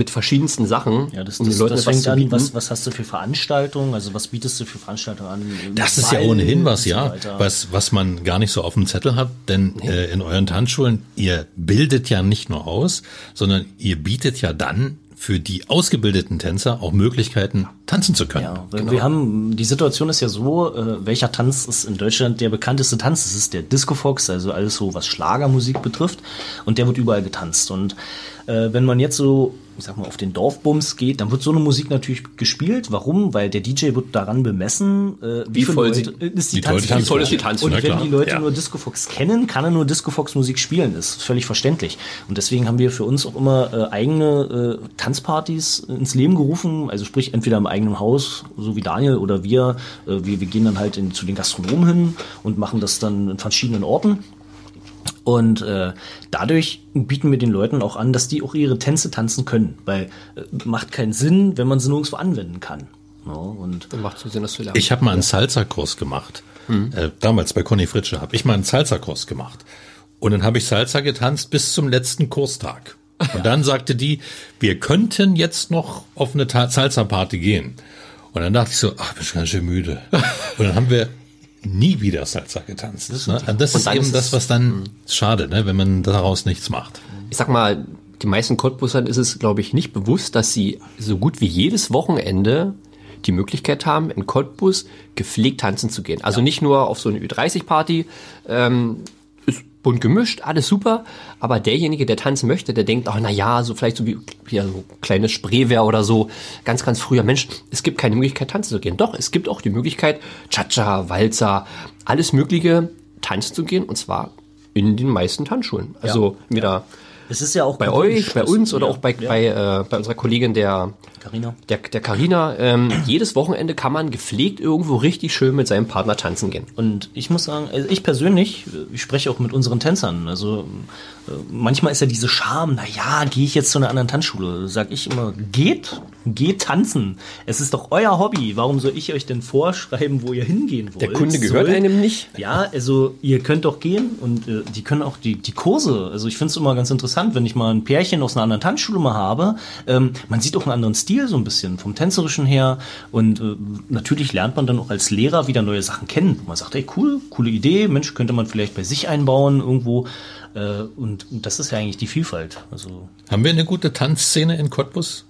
mit verschiedensten Sachen, Ja, das, um das, den Leuten das fängt zu an, was, was hast du für Veranstaltungen, also was bietest du für Veranstaltungen an? Das ist ja Ball ohnehin was, so ja, was, was man gar nicht so auf dem Zettel hat, denn äh, in euren Tanzschulen, ihr bildet ja nicht nur aus, sondern ihr bietet ja dann für die ausgebildeten Tänzer auch Möglichkeiten, tanzen zu können. Ja, weil wir haben, die Situation ist ja so, äh, welcher Tanz ist in Deutschland der bekannteste Tanz? Das ist der Disco Fox, also alles so, was Schlagermusik betrifft. Und der wird überall getanzt. Und äh, wenn man jetzt so, ich sag mal, auf den Dorfbums geht, dann wird so eine Musik natürlich gespielt. Warum? Weil der DJ wird daran bemessen, äh, wie, Wie viele voll Leute, sie- ist die, wie voll ist die Tanzfläche. Und wenn klar, die Leute ja. nur Disco Fox kennen, kann er nur Disco Fox Musik spielen. Das ist völlig verständlich. Und deswegen haben wir für uns auch immer äh, eigene äh, Tanzpartys ins Leben gerufen. Also sprich entweder im eigenen Haus, so wie Daniel oder wir. Äh, wir, wir gehen dann halt in, zu den Gastronomen hin und machen das dann in verschiedenen Orten. Und äh, dadurch bieten wir den Leuten auch an, dass die auch ihre Tänze tanzen können, weil äh, macht keinen Sinn, wenn man sie nirgendwo anwenden kann. Ja, und Macht so Sinn, das zu lernen. Ich habe mal einen Salsa-Kurs gemacht. Äh, damals bei Conny Fritsche habe ich mal einen Salsa-Kurs gemacht. Und dann habe ich Salsa getanzt bis zum letzten Kurstag. Und dann sagte die, wir könnten jetzt noch auf eine Salsa-Party gehen. Und dann dachte ich so, ach, bin ich ganz schön müde. Und dann haben wir nie wieder Salsa getanzt. Das, ne? Und das ist eben ist das, was dann schade, ne? wenn man daraus nichts macht. ich sag mal, die meisten Cottbusern ist es, glaube ich, nicht bewusst, dass sie so gut wie jedes Wochenende die Möglichkeit haben, in Cottbus gepflegt tanzen zu gehen. Also nicht nur auf so eine Ü30-Party, ähm, bunt gemischt, alles super, aber derjenige, der tanzen möchte, der denkt, ach na ja, so vielleicht so wie ja, so kleines Spreewehr oder so, ganz, ganz früher, Mensch, es gibt keine Möglichkeit, tanzen zu gehen. Doch, es gibt auch die Möglichkeit, Cha-Cha, Walzer, alles Mögliche tanzen zu gehen, und zwar in den meisten Tanzschulen. Also wieder es ist ja auch bei euch, bei uns oder ja, auch bei, ja. bei, äh, bei unserer Kollegin der Carina. der, der Carina. Ähm, jedes Wochenende kann man gepflegt irgendwo richtig schön mit seinem Partner tanzen gehen. Und ich muss sagen, also ich persönlich, ich spreche auch mit unseren Tänzern. Also äh, manchmal ist ja diese Scham, na ja, gehe ich jetzt zu einer anderen Tanzschule? Sag ich immer, geht, Geht tanzen. Es ist doch euer Hobby. Warum soll ich euch denn vorschreiben, wo ihr hingehen wollt? Der Kunde gehört Soll- einem nicht. Ja, also ihr könnt doch gehen und äh, die können auch die, die Kurse. Also ich finde es immer ganz interessant, wenn ich mal ein Pärchen aus einer anderen Tanzschule mal habe. Ähm, man sieht auch einen anderen Stil so ein bisschen vom tänzerischen her und äh, natürlich lernt man dann auch als Lehrer wieder neue Sachen kennen. Wo man sagt, ey cool, coole Idee, Mensch, könnte man vielleicht bei sich einbauen irgendwo. Äh, und, und das ist ja eigentlich die Vielfalt. Also Haben wir eine gute Tanzszene in Cottbus?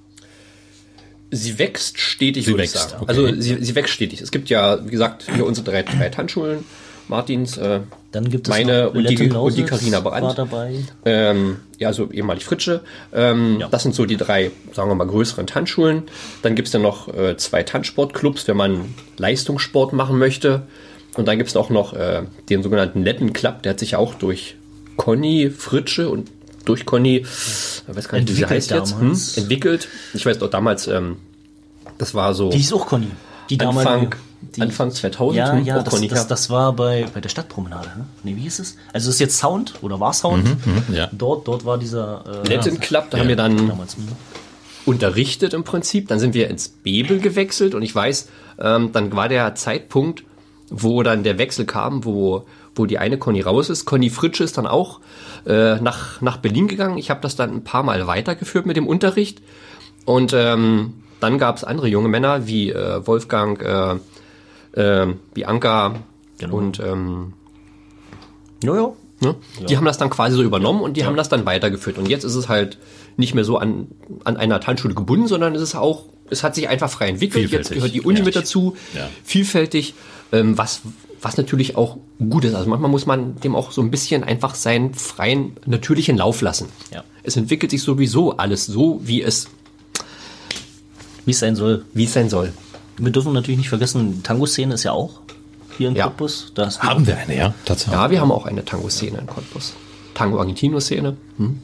Sie wächst stetig, Sie würde wächst, ich sagen. okay. Also sie, sie wächst stetig. Es gibt ja, wie gesagt, hier unsere drei, drei Tanzschulen. Martins, äh, dann gibt es meine und die, und die Carina war Brandt. dabei. Ähm, ja, also ehemalig Fritsche. Ähm, Ja. Das sind so die drei, sagen wir mal, größeren Tanzschulen. Dann gibt's dann noch äh, zwei Tanzsportclubs, wenn man Leistungssport machen möchte. Und dann gibt's auch noch äh, den sogenannten Letten Club, der hat sich ja auch durch Conny Fritsche und durch Conny, ich weiß gar nicht, wie sie heißt jetzt, hm, damals. entwickelt. Ich weiß doch damals, ähm, das war so Die ist auch Conny. Die Anfang, damalige- die, Anfang 2000. Ja, hm, ja, das, Conny, das, ja. das war bei, bei der Stadtpromenade. Ne? Nee, wie hieß es? Also es ist jetzt Sound oder war Sound. ja. Dort, dort war dieser äh, Letten Club, da haben wir dann damals. hm. unterrichtet im Prinzip. Dann sind wir ins Bebel gewechselt und ich weiß, ähm, dann war der Zeitpunkt, wo dann der Wechsel kam, wo, wo die eine Conny raus ist. Conny Fritsche ist dann auch äh, nach, nach Berlin gegangen. Ich habe das dann ein paar Mal weitergeführt mit dem Unterricht. Und ähm, dann gab es andere junge Männer wie äh, Wolfgang, äh, äh, Bianca Genau. und ähm, Ja, ja. Ne? Die haben das dann quasi so übernommen und die haben das dann weitergeführt. Und jetzt ist es halt nicht mehr so an, an einer Tanzschule gebunden, sondern es ist auch, es hat sich einfach frei entwickelt. Jetzt gehört die Uni Ja. mit dazu, Ja. vielfältig, ähm, was, was natürlich auch gut ist. Also manchmal muss man dem auch so ein bisschen einfach seinen freien, natürlichen Lauf lassen. Ja. Es entwickelt sich sowieso alles so, wie es, Wie es sein soll. wie es sein soll. Wir dürfen natürlich nicht vergessen, die Tango-Szene ist ja auch hier in Ja. Cottbus. Da Haben wir eine, ja? Tatsächlich. Ja, wir haben auch eine Tango-Szene in Cottbus. Tango-Argentino-Szene. Hm.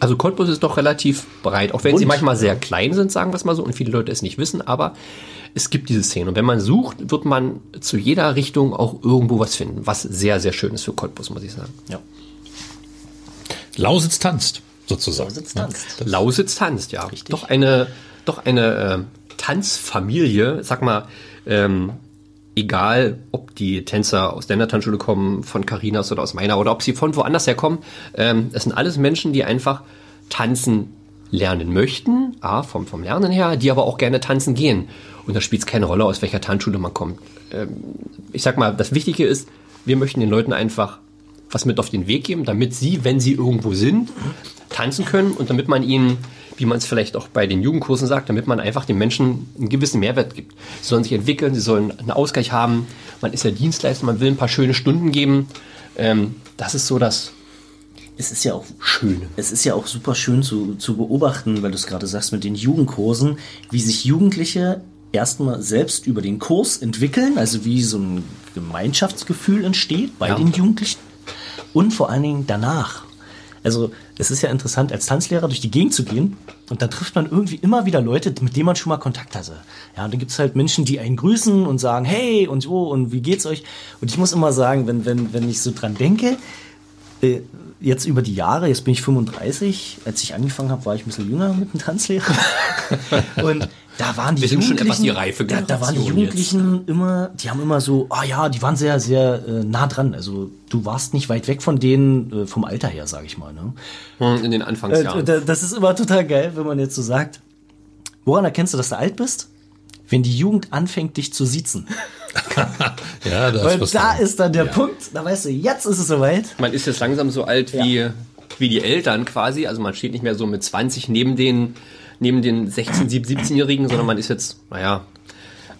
Also Cottbus ist doch relativ breit, auch wenn sie Bunt. manchmal sehr klein sind, sagen wir es mal so, und viele Leute es nicht wissen, aber es gibt diese Szene. Und wenn man sucht, wird man zu jeder Richtung auch irgendwo was finden, was sehr, sehr schön ist für Cottbus, muss ich sagen. Ja. Lausitz tanzt, sozusagen. Lausitz tanzt. Lausitz tanzt, ja. Richtig. Doch eine, doch eine ähm, Tanzfamilie, sag mal, ähm, egal ob die Tänzer aus deiner Tanzschule kommen, von Carinas oder aus meiner, oder ob sie von woanders herkommen, ähm, es sind alles Menschen, die einfach tanzen lernen möchten, A, vom, vom Lernen her, die aber auch gerne tanzen gehen. Und da spielt es keine Rolle, aus welcher Tanzschule man kommt. Ähm, ich sag mal, das Wichtige ist, wir möchten den Leuten einfach was mit auf den Weg geben, damit sie, wenn sie irgendwo sind, tanzen können und damit man ihnen, wie man es vielleicht auch bei den Jugendkursen sagt, damit man einfach den Menschen einen gewissen Mehrwert gibt. Sie sollen sich entwickeln, sie sollen einen Ausgleich haben. Man ist ja Dienstleister, man will ein paar schöne Stunden geben. Ähm, das ist so das Es ist ja auch Schöne. Es ist ja auch super schön zu, zu beobachten, weil du es gerade sagst mit den Jugendkursen, wie sich Jugendliche erstmal selbst über den Kurs entwickeln, also wie so ein Gemeinschaftsgefühl entsteht bei Ja. den Jugendlichen und vor allen Dingen danach. Also es ist ja interessant, als Tanzlehrer durch die Gegend zu gehen und da trifft man irgendwie immer wieder Leute, mit denen man schon mal Kontakt hatte. Ja, und dann gibt's halt Menschen, die einen grüßen und sagen, hey und so und wie geht's euch? Und ich muss immer sagen, wenn, wenn, wenn ich so dran denke, äh, jetzt über die Jahre, jetzt bin ich 35, als ich angefangen habe, war ich ein bisschen jünger mit dem Tanzlehrer. [LAUGHS] Und da waren die Wir sind schon Jugendlichen, etwas die reife da, da waren die Jugendlichen immer, die haben immer so, ah ja, die waren sehr, sehr äh, nah dran. Also du warst nicht weit weg von denen äh, vom Alter her, sage ich mal. Ne? Hm, in den Äh, Anfangsjahren. da- das ist immer total geil, wenn man jetzt so sagt, woran erkennst du, dass du alt bist? Wenn die Jugend anfängt, dich zu siezen. [LAUGHS] Ja, das Weil da dran. ist dann der Ja. Punkt, da weißt du, jetzt ist es soweit. Man ist jetzt langsam so alt wie, wie die Eltern quasi. Also man steht nicht mehr so mit 20 neben den, neben den 16, 17-Jährigen, sondern man ist jetzt, naja,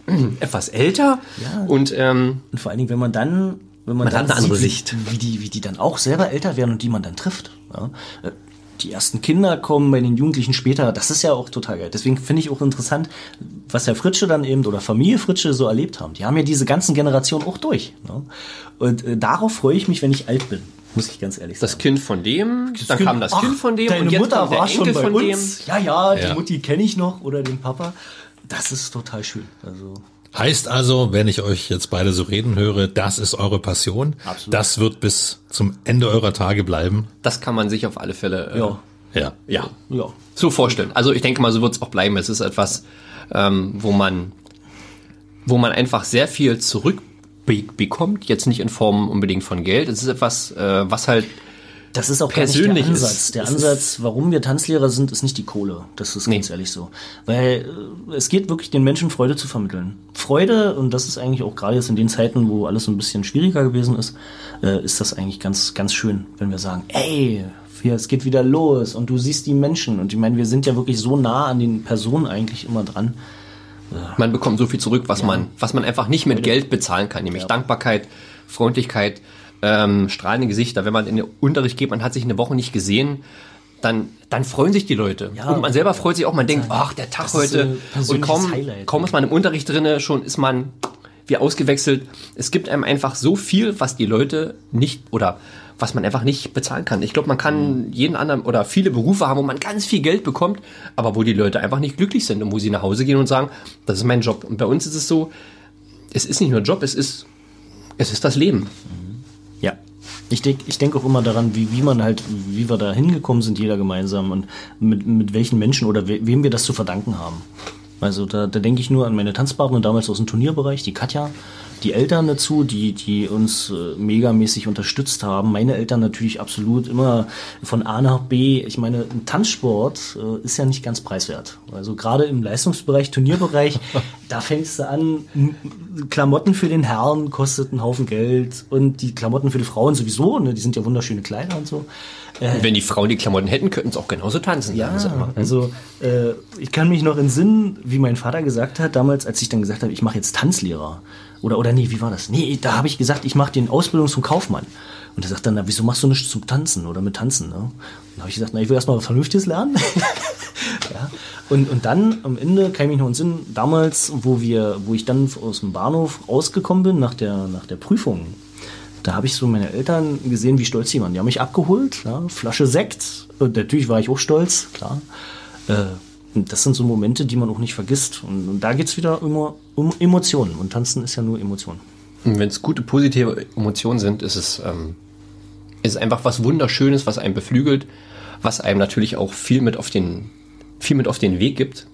[CLEARS THROAT] etwas älter. Ja. Und ähm, Und vor allen Dingen, wenn man dann, wenn man, Man dann hat eine andere sieht, Sicht. Wie, wie die, wie die dann auch selber älter werden und die man dann trifft. Ja. Äh, Die ersten Kinder kommen bei den Jugendlichen später. Das ist ja auch total geil. Deswegen finde ich auch interessant, was Herr Fritsche dann eben oder Familie Fritsche so erlebt haben. Die haben ja diese ganzen Generationen auch durch. Ne? Und äh, darauf freue ich mich, wenn ich alt bin. Muss ich ganz ehrlich das sagen. Kind von dem, dann kam das Ach, Kind von dem Deine und jetzt Mutter kommt der war Enkel schon bei von uns. Ja, ja, die Ja. Mutti kenne ich noch oder den Papa. Das ist total schön. Also Heißt also, wenn ich euch jetzt beide so reden höre, das ist eure Passion. Absolut. Das wird bis zum Ende eurer Tage bleiben. dem. Das kann man sich auf alle Fälle äh, Ja. Ja. Ja. Ja. So vorstellen. Also ich denke mal, so wird es auch bleiben. Es ist etwas, ähm, wo man, wo man einfach sehr viel zurückbekommt. Jetzt nicht in Form unbedingt von Geld. Es ist etwas, äh, was halt Das ist auch Persönlich der ist- Ansatz. der es Ansatz, warum wir Tanzlehrer sind, ist nicht die Kohle. Das ist Nee. ganz ehrlich so. Weil äh, es geht wirklich den Menschen Freude zu vermitteln. Freude, und das ist eigentlich auch gerade jetzt in den Zeiten, wo alles so ein bisschen schwieriger gewesen ist, äh, ist das eigentlich ganz, ganz schön, wenn wir sagen, ey, hier, es geht wieder los und du siehst die Menschen. Und ich meine, wir sind ja wirklich so nah an den Personen eigentlich immer dran. Man bekommt so viel zurück, was man, was man einfach nicht mit Geld bezahlen kann, nämlich Dankbarkeit, Freundlichkeit, ähm, strahlende Gesichter. Wenn man in den Unterricht geht, man hat sich eine Woche nicht gesehen, dann, dann freuen sich die Leute. Ja. und man selber freut sich auch, man denkt, ach, der Tag ist heute. ein Und kaum, Highlight. kaum ist man im Unterricht drinne, schon ist man wie ausgewechselt. Es gibt einem einfach so viel, was die Leute nicht oder was man einfach nicht bezahlen kann. Ich glaube, man kann jeden anderen oder viele Berufe haben, wo man ganz viel Geld bekommt, aber wo die Leute einfach nicht glücklich sind und wo sie nach Hause gehen und sagen, das ist mein Job. Und bei uns ist es so, es ist nicht nur Job, es ist, es ist das Leben. Ja. Ich denke ich denk auch immer daran, wie, wie man halt, wie wir da hingekommen sind, jeder gemeinsam und mit, mit welchen Menschen oder we, wem wir das zu verdanken haben. Also da, da denke ich nur an meine Tanzpartnerin damals aus dem Turnierbereich, die Katja, die Eltern dazu, die, die uns äh, megamäßig unterstützt haben. Meine Eltern natürlich absolut immer von A nach B. Ich meine, ein Tanzsport äh, ist ja nicht ganz preiswert. Also gerade im Leistungsbereich, Turnierbereich, [LAUGHS] da fängst du an, Klamotten für den Herrn kostet einen Haufen Geld und die Klamotten für die Frauen sowieso, ne, die sind ja wunderschöne Kleider und so. Und wenn die Frauen die Klamotten hätten, könnten sie auch genauso tanzen. sie immer. Also äh, ich kann mich noch entsinnen, wie mein Vater gesagt hat damals, als ich dann gesagt habe, ich mache jetzt Tanzlehrer. Oder, oder nee, wie war das? Nee, da habe ich gesagt, ich mache den Ausbildung zum Kaufmann. Und er sagt dann, na, wieso machst du nichts zum Tanzen oder mit Tanzen? Ne? Und da habe ich gesagt, na, ich will erstmal was Vernünftiges lernen. [LAUGHS] ja. und, und dann am Ende kann ich noch entsinnen, damals, wo wir, wo ich dann aus dem Bahnhof rausgekommen bin nach der, nach der Prüfung, da habe ich so meine Eltern gesehen, wie stolz die waren. Die haben mich abgeholt, ja, Flasche Sekt. Und natürlich war ich auch stolz, klar. Äh, und das sind so Momente, die man auch nicht vergisst. Und, und da geht's wieder immer um Emotionen. Und Tanzen ist ja nur Emotionen. Wenn es gute, positive Emotionen sind, ist es, ähm, ist es einfach was Wunderschönes, was einen beflügelt, was einem natürlich auch viel mit auf den, viel mit auf den Weg gibt.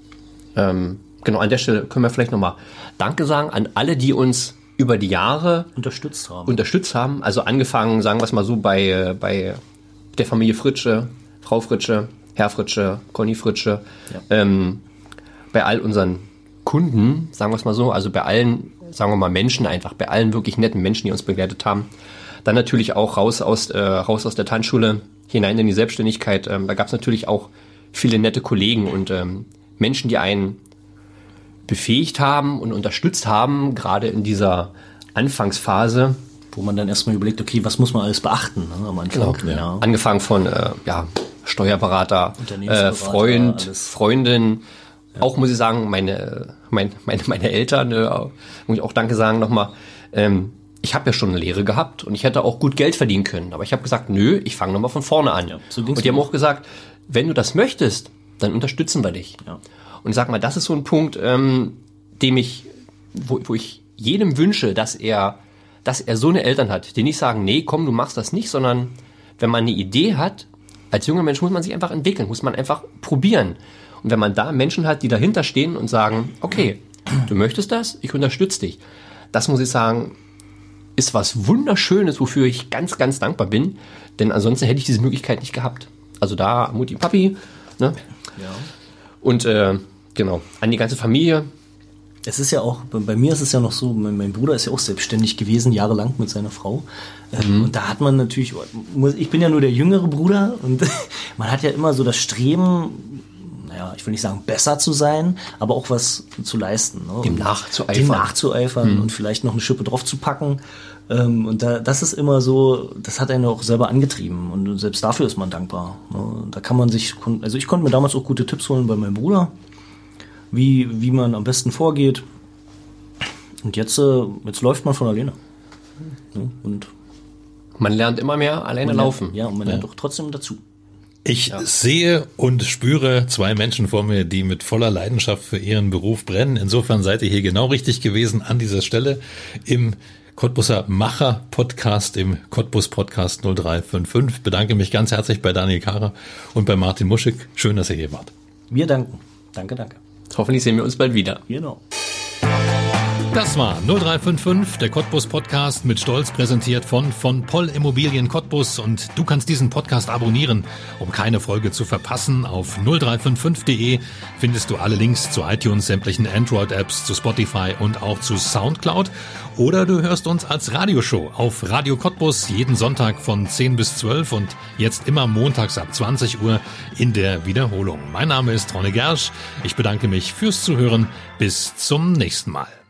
Ähm, genau, an der Stelle können wir vielleicht nochmal Danke sagen an alle, die uns über die Jahre Unterstützt haben. unterstützt haben. Also angefangen, sagen wir es mal so, bei, bei der Familie Fritsche, Frau Fritsche, Herr Fritsche, Conny Fritsche, Ja. ähm, bei all unseren Kunden, sagen wir es mal so, also bei allen, sagen wir mal Menschen einfach, bei allen wirklich netten Menschen, die uns begleitet haben. Dann natürlich auch raus aus, äh, raus aus der Tanzschule, hinein in die Selbstständigkeit. Ähm, da gab es natürlich auch viele nette Kollegen und ähm, Menschen, die einen befähigt haben und unterstützt haben, gerade in dieser Anfangsphase. wo man dann erstmal überlegt, okay, was muss man alles beachten ne, am Anfang. Genau. Ja. Angefangen von äh, ja, Steuerberater, äh, Freund, alles. Freundin. Auch muss ich sagen, meine, mein, meine, meine Eltern, äh, muss ich auch Danke sagen nochmal. Ähm, ich habe ja schon eine Lehre gehabt und ich hätte auch gut Geld verdienen können. Aber ich habe gesagt, nö, ich fange nochmal von vorne an. Ja, so und die haben auch gesagt, wenn du das möchtest, dann unterstützen wir dich. Ja. Und ich sag mal, das ist so ein Punkt, ähm, dem ich, wo, wo ich jedem wünsche, dass er, dass er so eine Eltern hat, die nicht sagen, nee, komm, du machst das nicht, sondern wenn man eine Idee hat, als junger Mensch muss man sich einfach entwickeln, muss man einfach probieren. Und wenn man da Menschen hat, die dahinter stehen und sagen, okay, du möchtest das, ich unterstütze dich. Das muss ich sagen, ist was Wunderschönes, wofür ich ganz, ganz dankbar bin. Denn ansonsten hätte ich diese Möglichkeit nicht gehabt. Also da Mutti, Papi, ne? Ja. Und äh, genau, an die ganze Familie. Es ist ja auch, bei, mir ist es ja noch so, mein, mein Bruder ist ja auch selbstständig gewesen, jahrelang mit seiner Frau. Ähm, Und da hat man natürlich, ich bin ja nur der jüngere Bruder und [LAUGHS] man hat ja immer so das Streben, naja, ich will nicht sagen besser zu sein, aber auch was zu leisten. Ne? Dem nachzueifern. Dem nachzueifern und vielleicht noch eine Schippe drauf zu packen. Ähm, und da, das ist immer so, das hat einen auch selber angetrieben und selbst dafür ist man dankbar. Ne? Da kann man sich, also ich konnte mir damals auch gute Tipps holen bei meinem Bruder wie, wie man am besten vorgeht. Und jetzt, äh, jetzt läuft man von alleine. Ja, und Man lernt immer mehr alleine man laufen. Lernt, ja, und man lernt doch trotzdem dazu. Ich sehe und spüre zwei Menschen vor mir, die mit voller Leidenschaft für ihren Beruf brennen. Insofern seid ihr hier genau richtig gewesen an dieser Stelle im Cottbuser Macher Podcast im Cottbus Podcast 0355. Bedanke mich ganz herzlich bei Daniel Kara und bei Martin Muschig. Schön, dass ihr hier wart. Wir danken. Danke, danke. Hoffentlich sehen wir uns bald wieder. Genau. Das war 0355, der Cottbus Podcast mit Stolz präsentiert von von Poll Immobilien Cottbus und du kannst diesen Podcast abonnieren, um keine Folge zu verpassen. Auf 0355.de findest du alle Links zu iTunes, sämtlichen Android Apps, zu Spotify und auch zu Soundcloud oder du hörst uns als Radioshow auf Radio Cottbus jeden Sonntag von 10 bis 12 und jetzt immer montags ab 20 Uhr in der Wiederholung. Mein Name ist Ronne Gersch. Ich bedanke mich fürs Zuhören. Bis zum nächsten Mal.